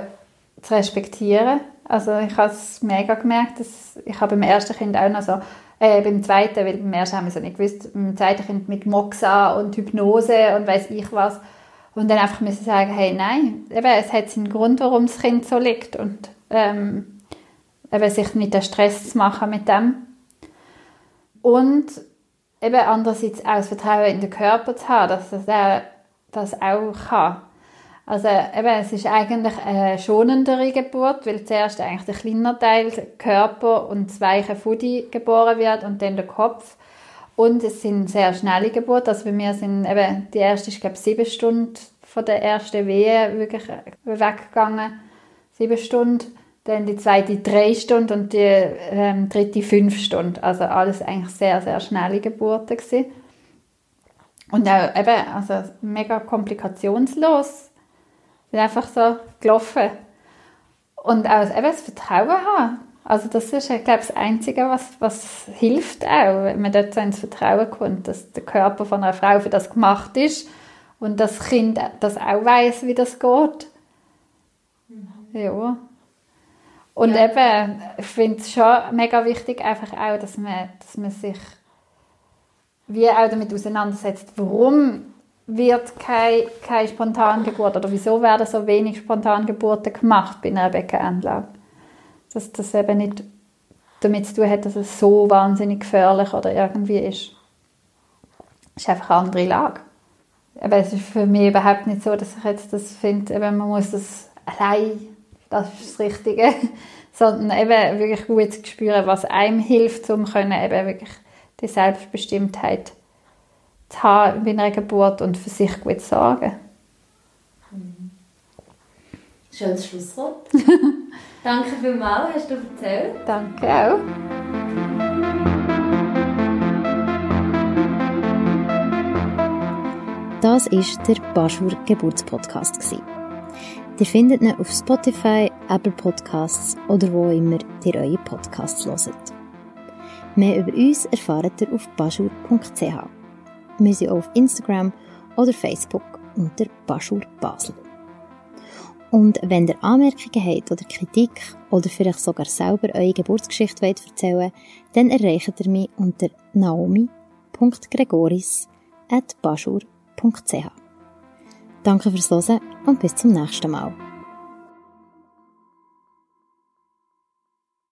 zu respektieren. Also ich habe es mega gemerkt, dass ich habe beim ersten Kind auch noch so, äh, beim zweiten, weil beim ersten haben wir so nicht gewusst, beim zweiten Kind mit Moxa und Hypnose und weiß ich was. Und dann einfach müssen sagen, hey, nein, eben, es hat seinen Grund, warum das Kind so liegt und ähm, eben sich nicht den Stress zu machen mit dem. Und eben andererseits auch das Vertrauen in den Körper zu haben, dass er das auch kann. Also eben, es ist eigentlich eine schonendere Geburt, weil zuerst eigentlich der kleine Teil, der Körper und das weiche Fudi geboren wird und dann der Kopf. Und es sind sehr schnelle Geburten. Also bei mir sind eben, die erste ist, glaube ich, sieben Stunden von der ersten Wehe wirklich weggegangen. Sieben Stunden. Dann die zweite drei Stunden und die ähm, dritte fünf Stunden. Also alles eigentlich sehr, sehr schnelle Geburten gewesen. Und auch eben, also mega komplikationslos bin einfach so gelaufen. Und auch eben das Vertrauen haben. Also das ist, glaube ich, das Einzige, was, was hilft auch, wenn man dort so ins Vertrauen kommt, dass der Körper von einer Frau für das gemacht ist und das Kind das auch weiß, wie das geht. Mhm. Ja. Und ja. eben, ich finde es schon mega wichtig, einfach auch, dass man, dass man sich wie auch damit auseinandersetzt, warum wird keine, keine Spontangeburt oder wieso werden so wenig Spontangeburten gemacht bei einer Beckenanlage? Dass das eben nicht damit zu tun hat, dass es so wahnsinnig gefährlich oder irgendwie ist. Es ist einfach eine andere Lage. Aber es ist für mich überhaupt nicht so, dass ich jetzt das finde, man muss das allein, das ist das Richtige, sondern eben wirklich gut zu spüren, was einem hilft, um können eben wirklich die Selbstbestimmtheit zu haben bei einer Geburt und für sich gut zu sorgen. Mhm. Schönes Schlusswort. Danke vielmals, hast du erzählt. Danke auch. Das war der Baschur Geburtspodcast. Ihr findet ihn auf Spotify, Apple Podcasts oder wo immer ihr eure Podcasts hört. Mehr über uns erfahrt ihr auf baschur.ch. Wir sind auch auf Instagram oder Facebook unter Baschur Basel. Und wenn ihr Anmerkungen habt oder Kritik oder vielleicht sogar selber eure Geburtsgeschichte wollt erzählen dann erreicht ihr mich unter naomi.gregoris.baschur.ch. Danke fürs Hören und bis zum nächsten Mal.